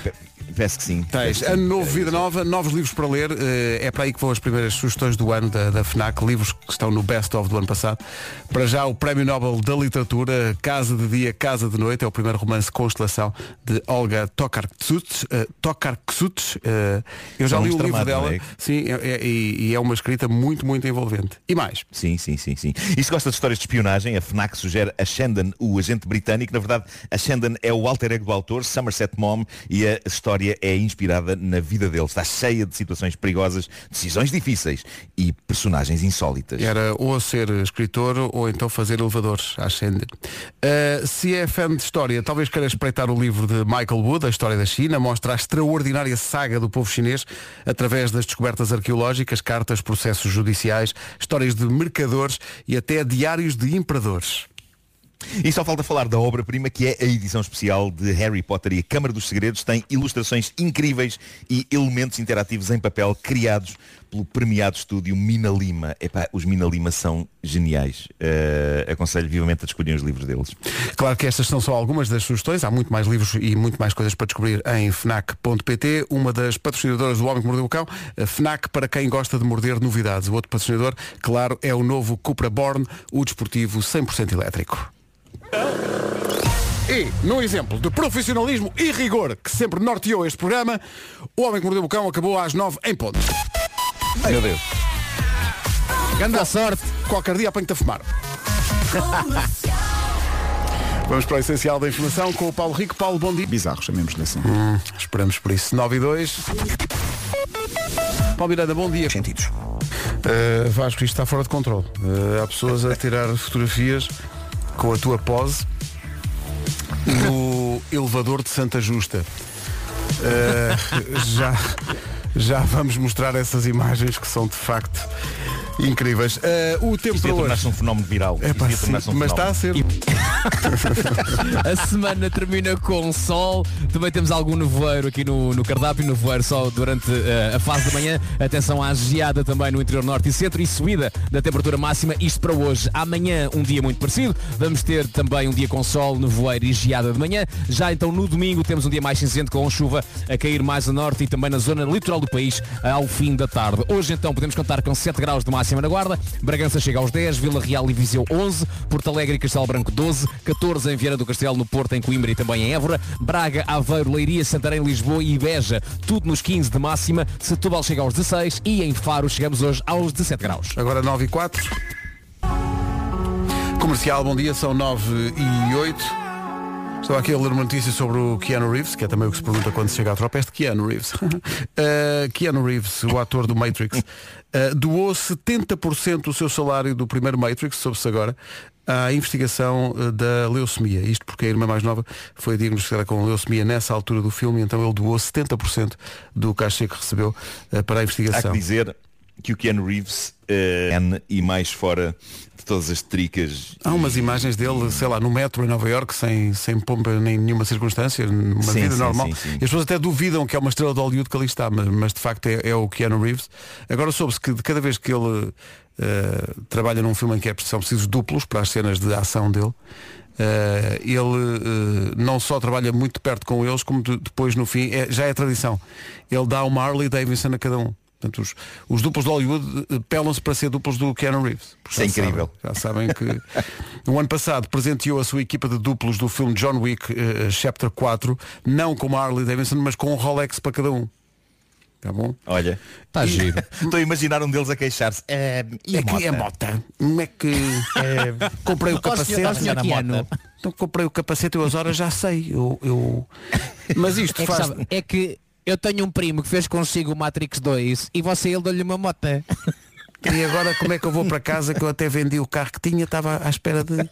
peço que sim. Tens sim. Ano Novo, Vida Nova, novos livros para ler. eh, É para aí que vão as primeiras sugestões do ano da, da FNAC, livros que estão no Best of do ano passado. Para já o Prémio Nobel da Literatura, Casa de Dia, Casa de Noite, é o primeiro romance Constelação de Olga Tokarczuk. eh, Tokarczuk. eh, eu já É li o livro dela, não é? sim, é- é- e, e é uma escrita muito, muito envolvente. E mais? Sim, sim, sim, sim. E se gosta de histórias de espionagem, a FNAC sugere a Shandon, o agente britânico. Na verdade, a Shandon é o alter ego do autor, Somerset Maugham, e a história é inspirada na vida dele. Está cheia de situações perigosas, decisões difíceis e personagens insólitas. Era ou ser escritor ou então fazer elevadores à Ascender. Uh, se é fã de história, talvez queira espreitar o livro de Michael Wood, A História da China, mostra a extraordinária saga do povo chinês através das descobertas arqueológicas, cartas, processos judiciais, histórias de mercadores e até diários de imperadores. E só falta falar da obra-prima que é a edição especial de Harry Potter e a Câmara dos Segredos. Tem ilustrações incríveis e elementos interativos em papel criados pelo premiado estúdio Mina Lima. Epá, os Mina Lima são geniais. Eh, aconselho vivamente a descobrir os livros deles. Claro que estas são só algumas das sugestões, há muito mais livros e muito mais coisas para descobrir em FNAC.pt, uma das patrocinadoras do Homem que Mordeu o Cão, a FNAC para quem gosta de morder novidades. O outro patrocinador, claro, é o novo Cupra Born, o desportivo 100% elétrico. E, num exemplo de profissionalismo e rigor que sempre norteou este programa, o Homem que Mordeu o Cão acabou às 9 em ponto. Meu Deus. Grande sorte, qualquer dia apanho-te a fumar. Vamos para o essencial da informação com o Paulo Rico. Paulo, bom dia. Bizarro, chamemos-lhe assim. Hum, esperamos por isso. 9 e 2. Paulo Miranda, bom dia. Sentidos. Uh, Vasco, isto está fora de controle. Uh, há pessoas a tirar fotografias com a tua pose no elevador de Santa Justa. Uh, já, já vamos mostrar essas imagens que são de facto incríveis. Uh, o tempo Isto para hoje. um fenómeno viral. É pá, ia sim, um mas está fenómeno. a ser. A semana termina com sol. Também temos algum nevoeiro aqui no, no cardápio, nevoeiro só durante eh, a fase da manhã. Atenção à geada também no interior norte e centro e subida da temperatura máxima. Isto para hoje. Amanhã um dia muito parecido. Vamos ter também um dia com sol, nevoeiro e geada de manhã. Já então no domingo temos um dia mais cinzento com chuva a cair mais a norte e também na zona litoral do país ao fim da tarde. Hoje então podemos contar com 7 graus de máxima na Guarda. Bragança chega aos 10, Vila Real e Viseu 11, Porto Alegre e Castelo Branco 12, 14 em Vieira do Castelo, no Porto, em Coimbra e também em Évora, Braga, Aveiro, Leiria, Santarém, Lisboa e Beja, tudo nos 15 de máxima, Setúbal chega aos 16 e em Faro chegamos hoje aos 17 graus. Agora 9 e 4. Comercial, bom dia, são 9 e 8. Estou aqui a ler uma notícia sobre o Keanu Reeves, que é também o que se pergunta quando se chega à tropa, este Keanu Reeves. Uh, Keanu Reeves, o ator do Matrix, uh, doou 70% do seu salário do primeiro Matrix, soube-se agora, à investigação eh, da leucemia. Isto porque a irmã mais nova foi diagnosticada com leucemia nessa altura do filme, então ele doou 70% do cachê que recebeu eh, para a Há investigação. que dizer que o Keanu Reeves N e mais fora de todas as tricas. Há umas imagens dele, sei lá, no metro em Nova York sem, sem pompa nem nenhuma circunstância, numa Sim, vida sim, normal. sim, as pessoas até duvidam que é uma estrela de Hollywood que ali está, mas, mas de facto é, é o Keanu Reeves. Agora soube-se que de cada vez que ele eh, trabalha num filme em que é, são precisos duplos para as cenas de ação dele, eh, ele eh, não só trabalha muito perto com eles, como de- depois no fim, é- já é tradição. Ele dá uma Harley Davidson a cada um. Portanto, os, os duplos de Hollywood pelam-se para ser duplos do Keanu Reeves. Isso é incrível. sabem- já sabem que no ano passado presenteou a sua equipa de duplos do filme John Wick eh, Chapter 4, não com uma Harley Davidson, mas com um Rolex para cada um. Tá bom? Olha, Está giro. estou a imaginar um deles a queixar-se. É, e a é que é mota? Como é que comprei o capacete? Então comprei o capacete e eu as horas já sei. Eu, eu... Mas isto É que, faz. sabe, é que eu tenho um primo que fez consigo o Matrix 2 e você ele deu-lhe uma mota. E agora como é que eu vou para casa que eu até vendi o carro que tinha, estava à espera de.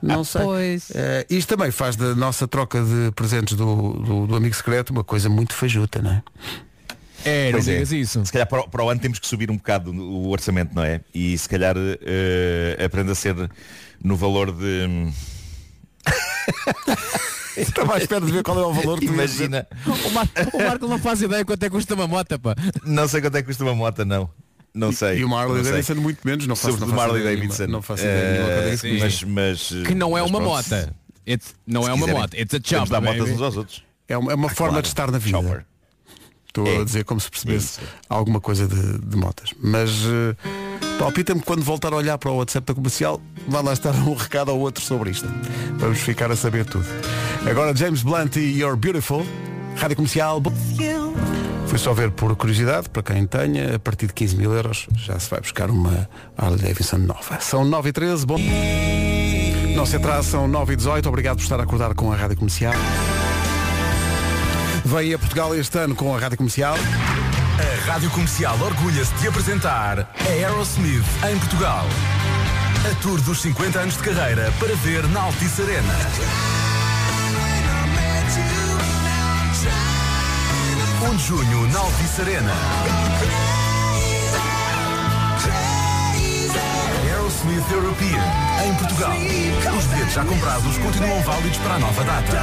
Não sei. Pois. Eh, isto também faz da nossa troca de presentes do, do, do amigo secreto uma coisa muito fajuta, não é? É, não Pois é. digas isso. Se calhar para o, para o ano temos que subir um bocado o orçamento, não é? E se calhar eh, aprende a ser no valor de. Estava à espera de ver qual é o valor que. Imagina. O, Mar- o Marco não faz ideia quanto é que custa uma mota, pá. Não sei quanto é que custa uma moto, não. Não sei. E o não sei. Davidson muito menos, não faço, não Marley ideia Davidson. Não faço ideia é que mas, mas, Que não é mas uma mota. It's- não é uma mota, it's a chopper, dar motas uns aos outros. É uma, é uma forma claro. de estar na vida. Chopper. Estou É. a dizer como se percebesse É alguma coisa de, de motas. Mas eh, palpita-me quando voltar a olhar para o WhatsApp da comercial, vai lá estar um recado ou outro sobre isto. Vamos ficar a saber tudo. Agora James Blunt e You're Beautiful, Rádio Comercial. Foi só ver por curiosidade, para quem tenha, a partir de 15 mil euros já se vai buscar uma Harley Davidson nova. São 9 e 13 bom. Não se são 9 e 18 obrigado por estar a acordar com a Rádio Comercial. Vem a Portugal este ano com a Rádio Comercial. A Rádio Comercial orgulha-se de apresentar a Aerosmith em Portugal. A tour dos 50 anos de carreira para ver na Altice Arena. 1 de junho na Altice Arena. Aerosmith European em Portugal. Os bilhetes já comprados continuam válidos para a nova data.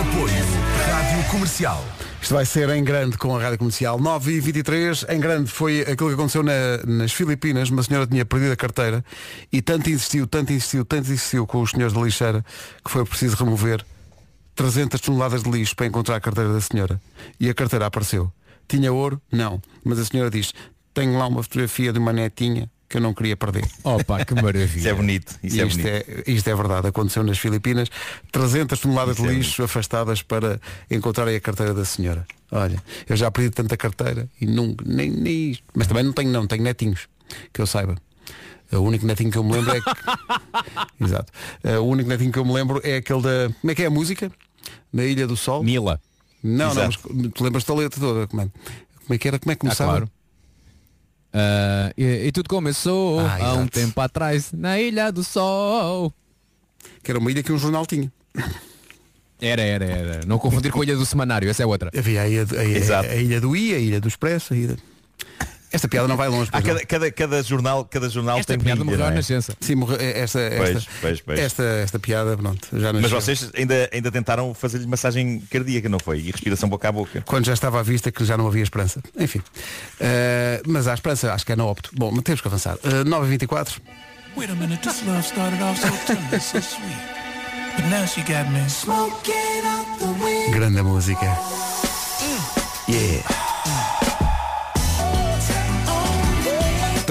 Apoio Rádio Comercial. Isto vai ser em grande com a Rádio Comercial 9 e 23 Em grande foi aquilo que aconteceu na- nas Filipinas. Uma senhora tinha perdido a carteira e tanto insistiu, tanto insistiu, tanto insistiu com os senhores da lixeira que foi preciso remover 300 toneladas de lixo para encontrar a carteira da senhora. E a carteira apareceu. Tinha ouro? Não. Mas a senhora diz, tenho lá uma fotografia de uma netinha que eu não queria perder. Opa, que maravilha. Isso é bonito. Isso é isto, bonito. é, isto é verdade, aconteceu nas Filipinas 300 toneladas Isso de é lixo afastadas para encontrarem a carteira da senhora Olha, eu já perdi tanta carteira E nunca, nem, nem isto Mas também não tenho não, tenho netinhos Que eu saiba O único netinho que eu me lembro é que... Exato O único netinho que eu me lembro é aquele da Como é que é a música? Na Ilha do Sol Mila. Não, não, Exato. mas tu lembras da letra toda Como é, como é que era? Como é que Ah, começava? claro. Ah, e, e tudo começou Ah, há um tempo atrás, na Ilha do Sol. Que era uma ilha que um jornal tinha Era, era, era. Não confundir com a Ilha do Semanário, essa é outra. Havia a ilha, a, Exato. a, a ilha do I, a ilha do Expresso a ilha... Esta piada não vai longe não. cada, cada, cada jornal, cada jornal Esta tem piada ilha, morreu não é? nascença. Sim, morre- esta, esta, Pois, pois, pois. esta, esta piada, pronto, já Mas vocês ainda, ainda tentaram fazer-lhe massagem cardíaca, não foi? E respiração boca a boca. Quando já estava à vista que já não havia esperança. Enfim. Eh, mas há esperança, acho que é na opto. Bom, mas temos que avançar. Uh, 9h24. Wait a minute, this love started off so tender, so sweet. But now she got me smoking out the window. Grande música. Yeah.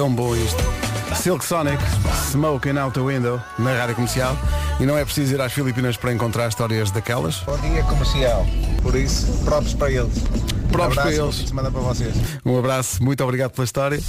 Tão bom isto. Silk Sonic, Smoking Out the Window, na rádio comercial. E não é preciso ir às Filipinas para encontrar histórias daquelas. Bom dia comercial. Por isso, próprios para eles. Próprios para Abraço, bom eles. para vocês. Um abraço, muito obrigado pela história.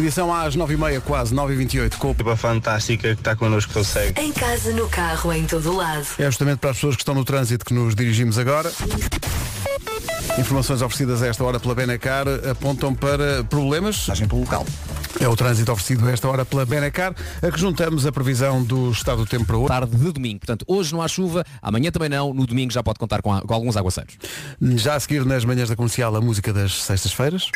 Edição às 9h30, quase 9h28, com a fantástica que está connosco consegue. Em casa, no carro, em todo lado. É justamente para as pessoas que estão no trânsito que nos dirigimos agora. Informações oferecidas a esta hora pela Benacar apontam para problemas. pelo local. É o trânsito oferecido a esta hora pela Benacar, a que juntamos a previsão do estado do tempo para hoje. Tarde de domingo. Portanto, hoje não há chuva, amanhã também não, no domingo já pode contar com, a- com alguns aguaceiros. Já a seguir nas manhãs da comercial a música das sextas-feiras.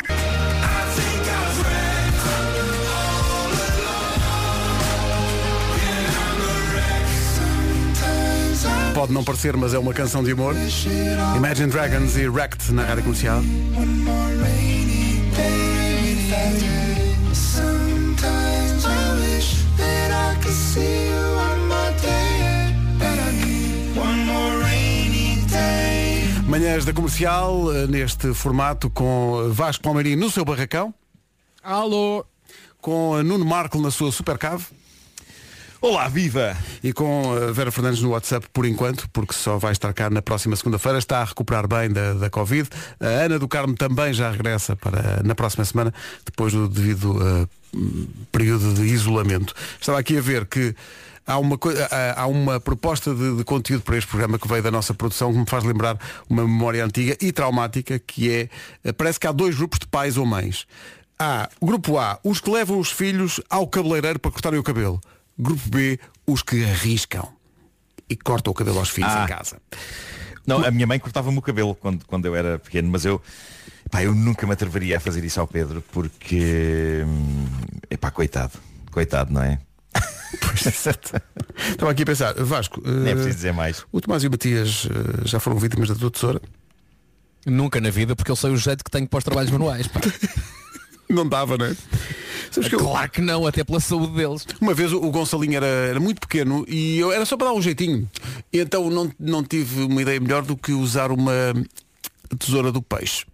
Pode não parecer, mas é uma canção de amor. Imagine Dragons e Wrecked na rádio comercial. Manhãs da comercial, eh, neste formato com Vasco Palmeirinho no seu barracão. Alô! Com a Nuno Marco na sua supercave. Olá, viva! E com a Vera Fernandes no WhatsApp por enquanto, porque só vai estar cá na próxima segunda-feira, está a recuperar bem da, da Covid. A Ana do Carmo também já regressa para na próxima semana, depois do devido eh, período de isolamento. Estava aqui a ver que há uma, há- uma proposta de, de conteúdo para este programa que veio da nossa produção que me faz lembrar uma memória antiga e traumática que é, eh, parece que há dois grupos de pais ou mães. Há, grupo A, os que levam os filhos ao cabeleireiro para cortarem o cabelo. Grupo B, os que arriscam e cortam o cabelo aos filhos Ah. em casa. Não, a minha mãe cortava-me o cabelo quando, quando eu era pequeno, mas eu, pá, eu nunca me atreveria a fazer isso ao Pedro porque, é pá, coitado, coitado, não é? Estava aqui a pensar, Vasco, Nem é eh, preciso dizer mais. o Tomás e o Matias eh, já foram vítimas da tua tesoura? Nunca na vida, porque eu sei o jeito que tenho para os trabalhos manuais. Não dava, não é? Sabes que eu- Claro que não, até pela saúde deles. Uma vez o o Gonçalinho era, era muito pequeno e eu era só para dar um jeitinho. E então não, não tive uma ideia melhor do que usar uma tesoura do peixe.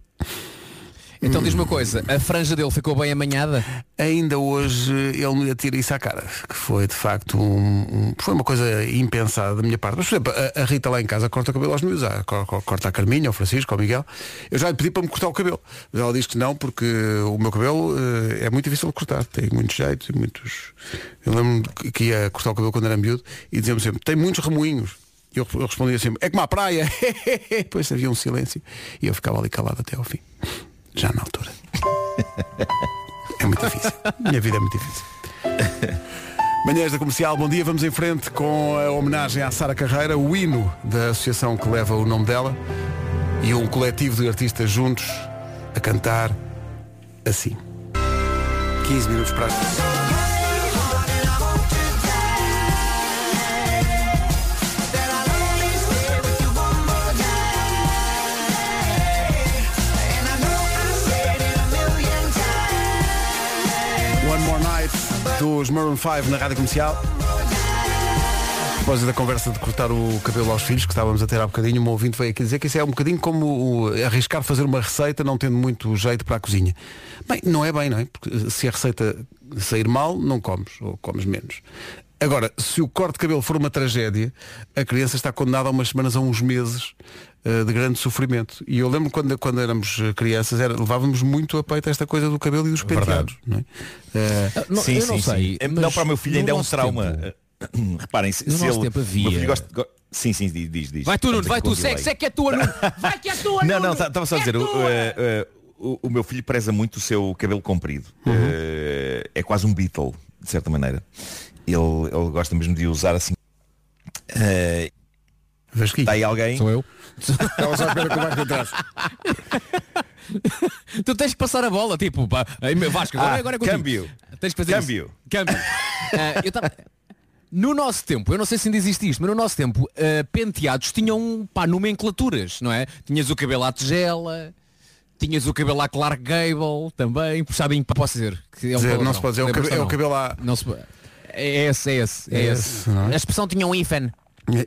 Então diz-me uma coisa, a franja dele ficou bem amanhada? Ainda hoje ele me atira isso à cara, que foi de facto um, um- foi uma coisa impensada da minha parte. Mas, por exemplo, a, a Rita lá em casa corta o cabelo aos co- corta a Carminha, ao Francisco, ao Miguel. Eu já lhe pedi para me cortar o cabelo. Mas ela diz que não, porque o meu cabelo eh, é muito difícil de cortar, tem muitos jeitos e muitos. Eu lembro-me que- ia cortar o cabelo quando era miúdo e dizia-me sempre, tem muitos remoinhos. E eu, respondia sempre, é como à praia. Depois havia um silêncio e eu ficava ali calado até ao fim. Já na altura. É muito difícil. Minha vida é muito difícil. Manhãs da Comercial, bom dia, vamos em frente com a homenagem à Sara Carreira, o hino da associação que leva o nome dela e um coletivo de artistas juntos a cantar assim. 15 minutos para as... dos Maroon 5 na Rádio Comercial. Propósito da conversa de cortar o cabelo aos filhos que estávamos a ter há bocadinho, um ouvinte veio aqui dizer que isso é um bocadinho como o- arriscar fazer uma receita não tendo muito jeito para a cozinha. Bem, não é bem, não é? Porque se a receita sair mal, não comes, ou comes menos. Agora, se o corte de cabelo for uma tragédia, a criança está condenada a umas semanas a uns meses eh, de grande sofrimento. E eu lembro quando, quando éramos eh, crianças, era, levávamos muito a peito esta coisa do cabelo e dos penteados. Não é? Eh, sim, sim, sim. É, Não, para o meu filho ainda é um trauma. tempo- Reparem, se, No se ele. tempo o havia- meu filho gosta- go- Sim, sim, diz, diz. diz. Vai tu, Nuno, vai tu, segue, segue que é tua, Nuno. Vai que é tua, Não, Nuno. não, estava só a dizer, o, meu filho preza muito o seu cabelo comprido. Uhum. É quase um Beatle, de certa maneira. Ele, ele gosta mesmo de usar assim. Eh, Está aí alguém? Sou eu. Estava só a ver o que vai atrás. tu tens que passar a bola, tipo, pá, aí, meu Vasco, agora, Ah, agora é contigo. câmbio. Tens que fazer Câmbio. isso. Câmbio. Ah, eu tava- No nosso tempo, eu não sei se ainda existe isto, mas no nosso tempo, ah, penteados tinham pá, nomenclaturas, não é? Tinhas o cabelo à tigela, tinhas o cabelo à Clark Gable também, puxadinho para posso dizer. Que é um Dizer, não se pode dizer, é o Lembras-te cabe- é o cabelo à- Não se pode- É esse, é esse, é É esse. é? A expressão tinha um. E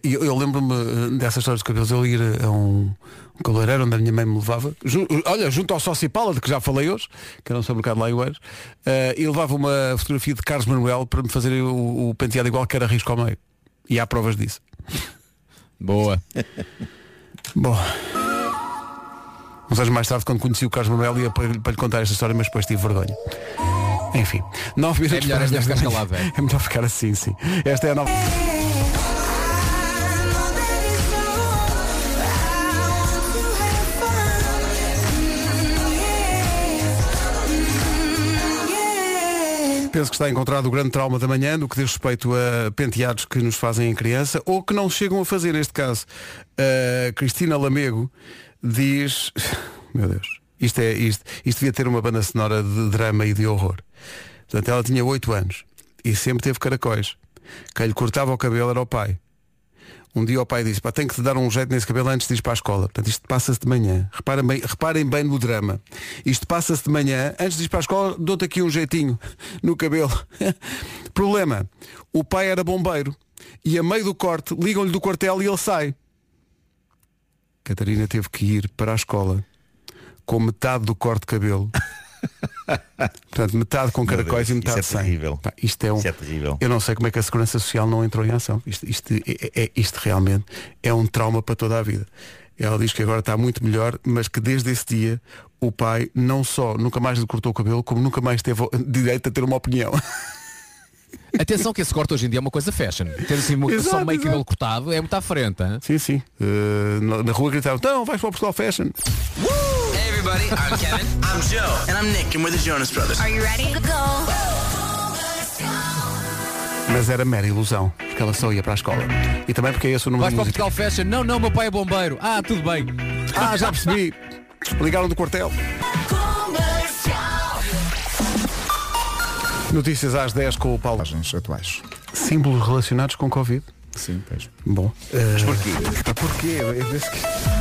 Eu, eu lembro-me eh, dessa história dos cabelos, eu ir a um, um cabeleireiro onde a minha mãe me levava, ju- olha, junto ao Socipala, de que já falei hoje, que era um supermercado lá em Oeiras, eh, e levava uma fotografia de Carlos Manuel para me fazer o, o penteado igual que era risco ao meio. E há provas disso. Boa. Bom. Uns anos mais tarde, quando conheci o Carlos Manuel, ia para, para lhe contar esta história, mas depois tive vergonha. Enfim, 9 minutos melhor, para as é melhor 10 da ficar escalado, é. É melhor ficar assim, sim. Esta é a nova. Penso que está encontrado o grande trauma da manhã no que diz respeito a penteados que nos fazem em criança ou que não chegam a fazer neste caso. A Cristina Lamego diz. Meu Deus, isto, é, isto, isto devia ter uma banda sonora de drama e de horror. Portanto, ela tinha 8 anos e sempre teve caracóis. Quem lhe cortava o cabelo era o pai. Um dia o pai disse, pá, tenho que te dar um jeito nesse cabelo antes de ir para a escola. Portanto, isto passa-se de manhã. Reparem bem, reparem bem no drama. Isto passa-se de manhã, antes de ir para a escola, dou-te aqui um jeitinho no cabelo. Problema, o pai era bombeiro e a meio do corte ligam-lhe do quartel e ele sai. Catarina teve que ir para a escola com metade do corte de cabelo. Portanto, metade com caracóis Deus, e metade isso é sem. terrível. Pá, isto é um. Isso é terrível. Eu não sei como é que a Segurança Social não entrou em ação. Isto, isto, é, é- isto realmente é um trauma para toda a vida. Ela diz que agora está muito melhor, mas que desde esse dia o pai não só nunca mais lhe cortou o cabelo, como nunca mais teve direito a ter uma opinião. Atenção que esse corte hoje em dia é uma coisa fashion. Ter assim uma, Exato, só meio exato. cabelo cortado é muito à frente. hein? Sim, sim. Eh, na, rua gritavam, então vais para o Portugal Fashion. Hey everybody, I'm Kevin. I'm Joe. And I'm Nick, and we're the Jonas Brothers. Are you ready? Go! Mas era mera ilusão, porque ela só ia para a escola. E também porque é esse o número Vais para o música. Portugal Fashion? Não, não, meu pai é bombeiro. Ah, tudo bem. Ah, já percebi. Ligaram do quartel. Notícias às 10 com o Paulo. atuais. Símbolos relacionados com Covid. Sim, pois. Bom. eh, Mas porquê? Pá, porquê? Eu penso que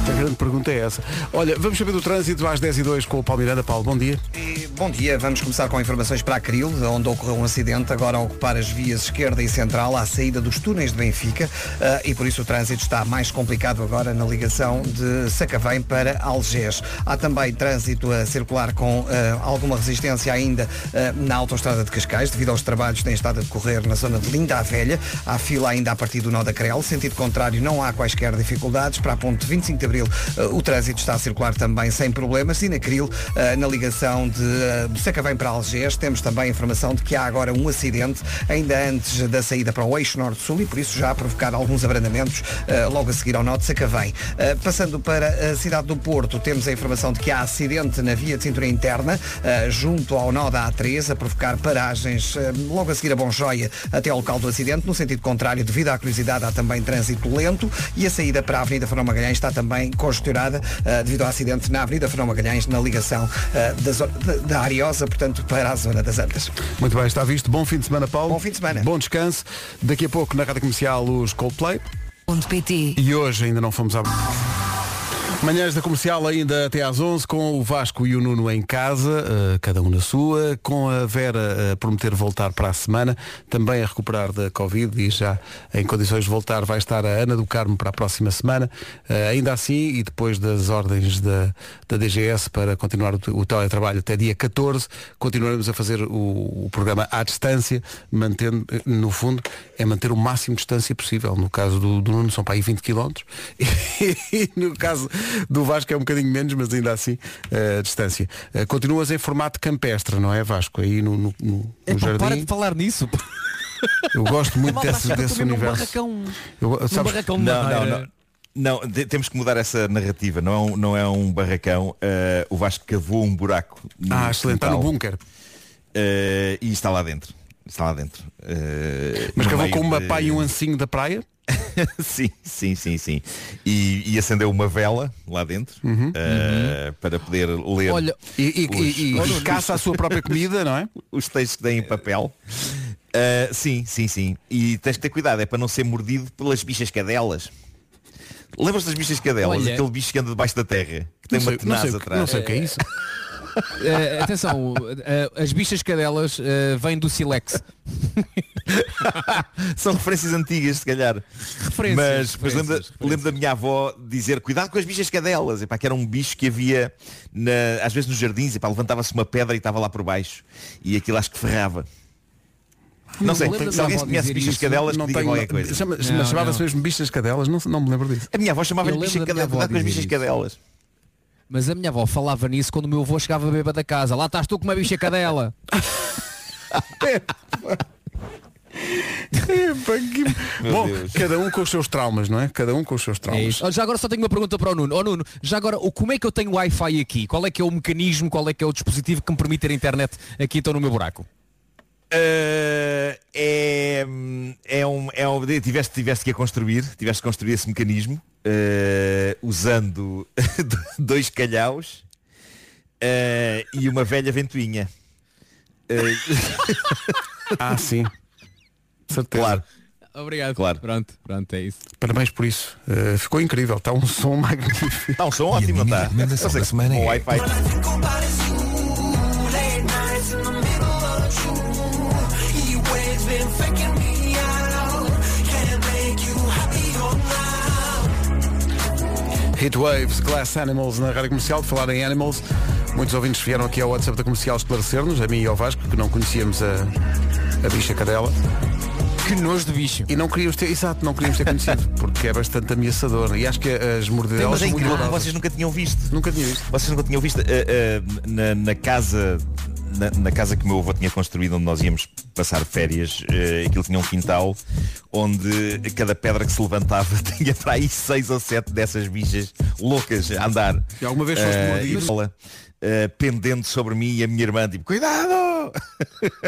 A grande pergunta é essa. Olha, vamos saber do trânsito às 10 e 2 com o Paulo Miranda. Paulo, bom dia. E, bom dia, vamos começar com informações para a Cril, onde ocorreu um acidente, agora a ocupar as vias esquerda e central à saída dos túneis de Benfica ah, e por isso o trânsito está mais complicado agora na ligação de Sacavém para Algés. Há também trânsito a circular com ah, alguma resistência ainda na autoestrada de Cascais, devido aos trabalhos que têm estado a decorrer na zona de Linda a Velha. Há fila ainda a partir do nó da Crel, sentido contrário não há quaisquer dificuldades. Para a ponte 25 de Abril ah, o trânsito está a circular também sem problemas e na Cril, ah, na ligação de de Sacavém para Algés, temos também informação de que há agora um acidente ainda antes da saída para o eixo norte-sul e por isso já a provocar alguns abrandamentos logo a seguir ao nó de Sacavém. Passando para a cidade do Porto, temos a informação de que há acidente na via de cintura interna junto ao nó da A3 a provocar paragens logo a seguir a Bonjoia até ao local do acidente. No sentido contrário, devido à curiosidade, há também trânsito lento e a saída para a Avenida Fernão Magalhães está também congestionada ah, devido ao acidente na Avenida Fernão Magalhães na ligação ah, da, zona- da- da Ariosa, portanto, para a zona das Antas. Muito bem, está visto. Bom fim de semana, Paulo. Bom fim de semana. Bom descanso. Daqui a pouco na Rádio Comercial os Coldplay. PT. E hoje ainda não fomos à... Manhãs da Comercial ainda até às 11 com o Vasco e o Nuno em casa, eh, cada um na sua, com a Vera a prometer voltar para a semana, também a recuperar da Covid e já em condições de voltar vai estar a Ana do Carmo para a próxima semana. Eh, ainda assim, e depois das ordens da, da DGS para continuar o, o teletrabalho até dia 14, continuaremos a fazer o, o programa à distância, mantendo, eh, no fundo, é manter o máximo de distância possível. No caso do, do Nuno são para aí 20 km e no caso do Vasco é um bocadinho menos, mas ainda assim eh, a distância. Eh, continuas em formato campestre, não é Vasco? Aí no, no, no- no Epá, para jardim. de falar nisso. Eu gosto muito desse, desse mesmo num universo. barracão- Eu- sabes- barracão Não, não, não. Não, te- temos que mudar essa narrativa. Não é um, não é um barracão. eh, o Vasco cavou um buraco. no Ah, excelente, está no bunker. eh, e está lá dentro. Está lá dentro. Eh, Mas cavou com uma de- pá e um ancinho da praia? sim, sim, sim, sim. E, e acendeu uma vela lá dentro eh, para poder ler Olha, e, e- os- e- os- caça a sua própria comida, não é? os textos que têm em papel. Eh, sim, sim, sim. E tens que ter cuidado, é para não ser mordido pelas bichas cadelas. Lembras das bichas cadelas? Olha- Aquele bicho que anda debaixo da terra, que tem Não uma tenaz atrás. não sei o que é isso. Eh, atenção, as bichas cadelas vêm do silex. São referências antigas, se calhar. Referências, mas mas lembro, da- referências, lembro da minha avó dizer cuidado com as bichas cadelas. Epá, que era um bicho que havia na- às vezes nos jardins. Epá, levantava-se uma pedra e estava lá por baixo. E aquilo acho que ferrava. Não sei, tenho- se alguém não conhece bichas isso, cadelas, não tenho- qualquer coisa. Chama- Não, Chamava-se não. mesmo bichas cadelas, não, não me lembro disso. A minha avó chamava-lhe bicha cadela, cuidado com as bichas isso. cadelas. Mas a minha avó falava nisso quando o meu avô chegava bêbado da casa. Lá estás tu com uma bicha cadela. Epá, que- Bom, Deus. cada um com os seus traumas, não é? Cada um com os seus É traumas. Olha, Já agora só tenho uma pergunta para o Nuno. Ó Nuno, já agora, o- como é que eu tenho Wi-Fi aqui? Qual é que é o mecanismo, qual é que é o dispositivo que me permite ter internet aqui então no meu buraco? Uh, é, é um, é um tiveste, tiveste que a construir, tiveste que construir esse mecanismo uh, usando dois calhaus uh, e uma velha ventoinha. Uh, Ah, sim. Certeza. claro, Obrigado. Claro. Pronto, pronto, é isso. Parabéns por isso. Uh, ficou incrível. Está um som magnífico. está um som ótimo, não está? da semana é- Wi-Fi. Hit Waves, Glass Animals na rádio comercial. De falar em Animals, muitos ouvintes vieram aqui ao WhatsApp da comercial esclarecer-nos, a mim e ao Vasco, que não conhecíamos a, a bicha cadela. Que nojo de bicho. E não queríamos ter, exato, não queríamos ter conhecido, porque é bastante ameaçador. E acho que as mordidelas Mas é são muito incrível, vocês nunca tinham visto. Nunca tinha visto. Vocês nunca tinham visto uh, uh, na, na casa na, na casa que o meu avô tinha construído onde nós íamos passar férias uh, aquilo tinha um quintal onde cada pedra que se levantava tinha para aí seis ou sete dessas bichas loucas a andar E alguma vez foste Eh, mordido? bola, eh, pendendo sobre mim e a minha irmã tipo cuidado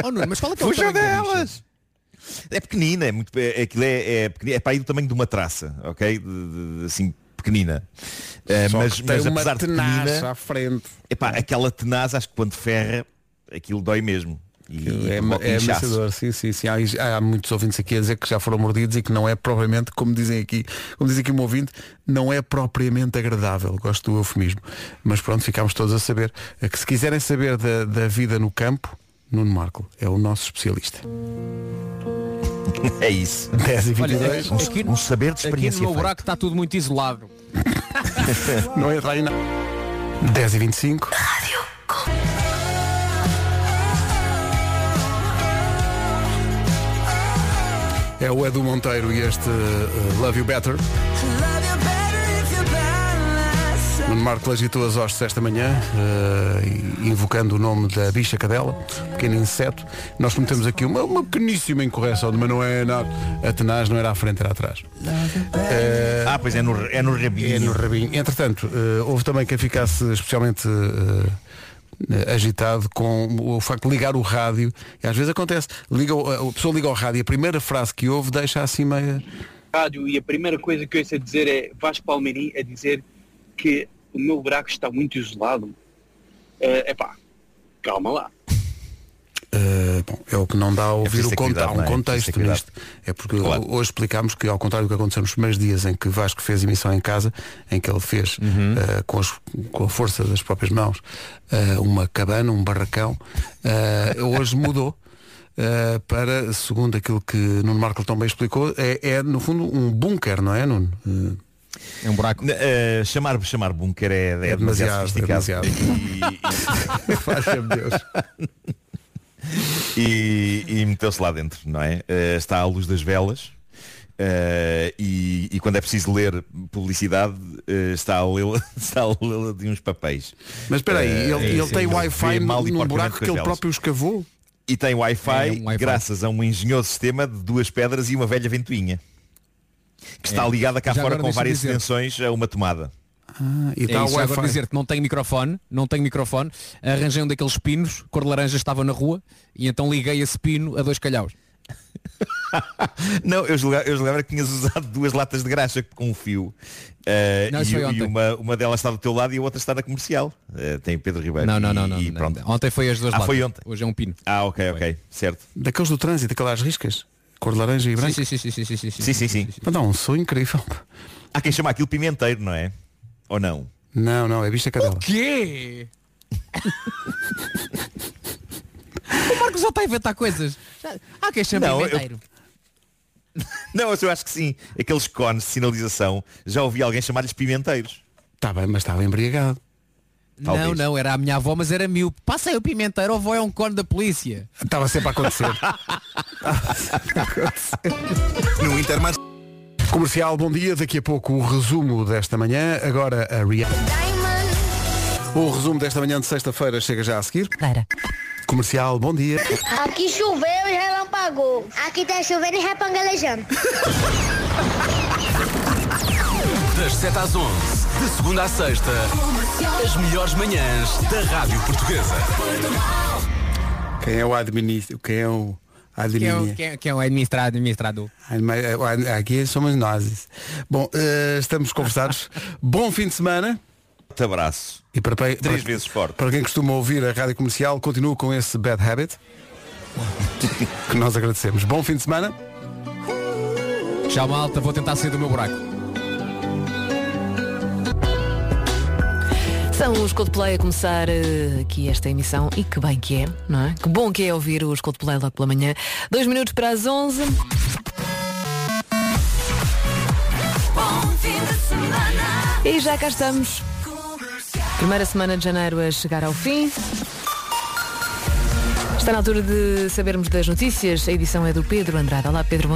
Oh Nuno, mas qual é que é o Fujam tamanho da bicha? É pequenina, é muito, é, aquilo é, é, pequenina, é para aí do tamanho de uma traça, ok? De- de- assim, pequenina. Eh, Só mas tem mas uma tenaz à frente. epá, aquela tenaz, acho que quando ferra, aquilo dói mesmo. E, É, é ameaçador, sim, sim, sim. Há, há muitos ouvintes aqui a dizer que já foram mordidos e que não é propriamente, como dizem aqui, como diz aqui um ouvinte, não é propriamente agradável. Gosto do eufemismo. Mas pronto, ficámos todos a saber. É Que se quiserem saber da, da vida no campo, Nuno Marco é o nosso especialista. É isso. 10 e Olha, 22. aqui, aqui, Um saber de aqui experiência. no meu buraco está tudo muito isolado. Não entra aí não. 10 e 25. É o Edu Monteiro e este uh, Love You Better. Nuno Marco agitou as hostes esta manhã, uh, invocando o nome da bicha cadela, pequeno inseto. Nós cometemos aqui uma, uma pequeníssima incorreção, mas não é nada. A tenaz não era à frente, era atrás. Uh, Ah, pois é no, é no rabinho. é no rabinho. Entretanto, eh, houve também quem ficasse especialmente agitado com o facto de ligar o rádio. E às vezes acontece, liga, o- a pessoa liga ao rádio e a primeira frase que ouve deixa assim meia. rádio e a primeira coisa que eu ouço a dizer é Vasco Palmeirim a dizer que o meu buraco está muito isolado. É epá, calma lá. Eh, bom, é o que não dá a ouvir preciso o há um é? contexto nisto. É porque Claro. hoje explicámos que, ao contrário do que aconteceu nos primeiros dias em que Vasco fez emissão em casa, em que ele fez Uhum. eh, com, as- com a força das próprias mãos eh, uma cabana, um barracão, hoje mudou. para, segundo aquilo que Nuno Marco tão bem explicou, é, é, no fundo um bunker, não é, Nuno? É um buraco. Eh, chamar, chamar bunker é, é, É demasiado, demasiado é sofisticado. Valha-me Deus. e, e, e meteu-se lá dentro, não é? Eh, está à luz das velas. eh, e, e quando é preciso ler publicidade eh, está a lê-la está a lê-la de uns papéis Mas espera aí, ele, ele sim, tem Wi-Fi mal e num buraco que ele próprio escavou? e tem Wi-Fi É, um Wi-Fi. graças a um engenhoso sistema de duas pedras e uma velha ventoinha que está É. ligada cá Já fora agora com deixa-me várias dizer. extensões a uma tomada Ah, e É está isso, o já agora Wi-Fi. dizer que não tem microfone, não tem microfone, arranjei um daqueles pinos, cor de laranja estava na rua e então liguei esse pino a dois calhaus. Não, eu julgava, eu julgava que tinhas usado duas latas de graxa com um fio. Eh, Não, isso e foi e ontem. uma, uma delas está do teu lado e a outra está na comercial. Eh, tem Pedro Ribeiro. Não, não, E- não, não. e não. pronto. Ontem foi as duas Ah, latas. foi ontem. Hoje é um pino. Ah, ok, ok. Certo. Daqueles do trânsito, aquelas riscas, cor de laranja e branco. Sim, sim, sim, sim, sim, sim, Sim, sim, sim. Mas dá um som incrível. Há quem chama aquilo pimenteiro, não é? Ou não? Não, não, é bicha cadela. Quê? o Marcos já está a inventar coisas. Há quem chame Não, eu- pimenteiro. Não, eu acho que sim. Aqueles cones de sinalização, já ouvi alguém chamar-lhes pimenteiros. Está bem, mas estava embriagado. Não, Talvez. não, era a minha avó, mas era mil. Passa aí o pimenteiro, ou avó é um cone da polícia. Estava sempre a acontecer. No Intermar. Comercial, bom dia. Daqui a pouco o resumo desta manhã. Agora a Rihanna. O resumo desta manhã de sexta-feira chega já a seguir. Para. Comercial, bom dia. Aqui choveu e relampagou. Aqui tá chovendo e repangalejando. Das 7 às 11, de segunda à sexta, as melhores manhãs da Rádio Portuguesa. Quem é o administrador? Quem é o Quem é o, administrador? quem é- quem é o administrado, administrador? Aqui somos nós. Bom, eh, estamos conversados. Bom fim de semana. Te abraço. E para, para, Três para- vezes forte. Para quem costuma ouvir a rádio comercial, continua com esse bad habit. que nós agradecemos. Bom fim de semana. Tchau malta, vou tentar sair do meu buraco. São os Coldplay a começar eh, aqui esta emissão e que bem que é, não é? Que bom que é ouvir os Coldplay logo pela manhã. Dois minutos para as 11. E já cá estamos. Primeira semana de janeiro a chegar ao fim. Está na altura de sabermos das notícias. A edição é do Pedro Andrade. Olá Pedro,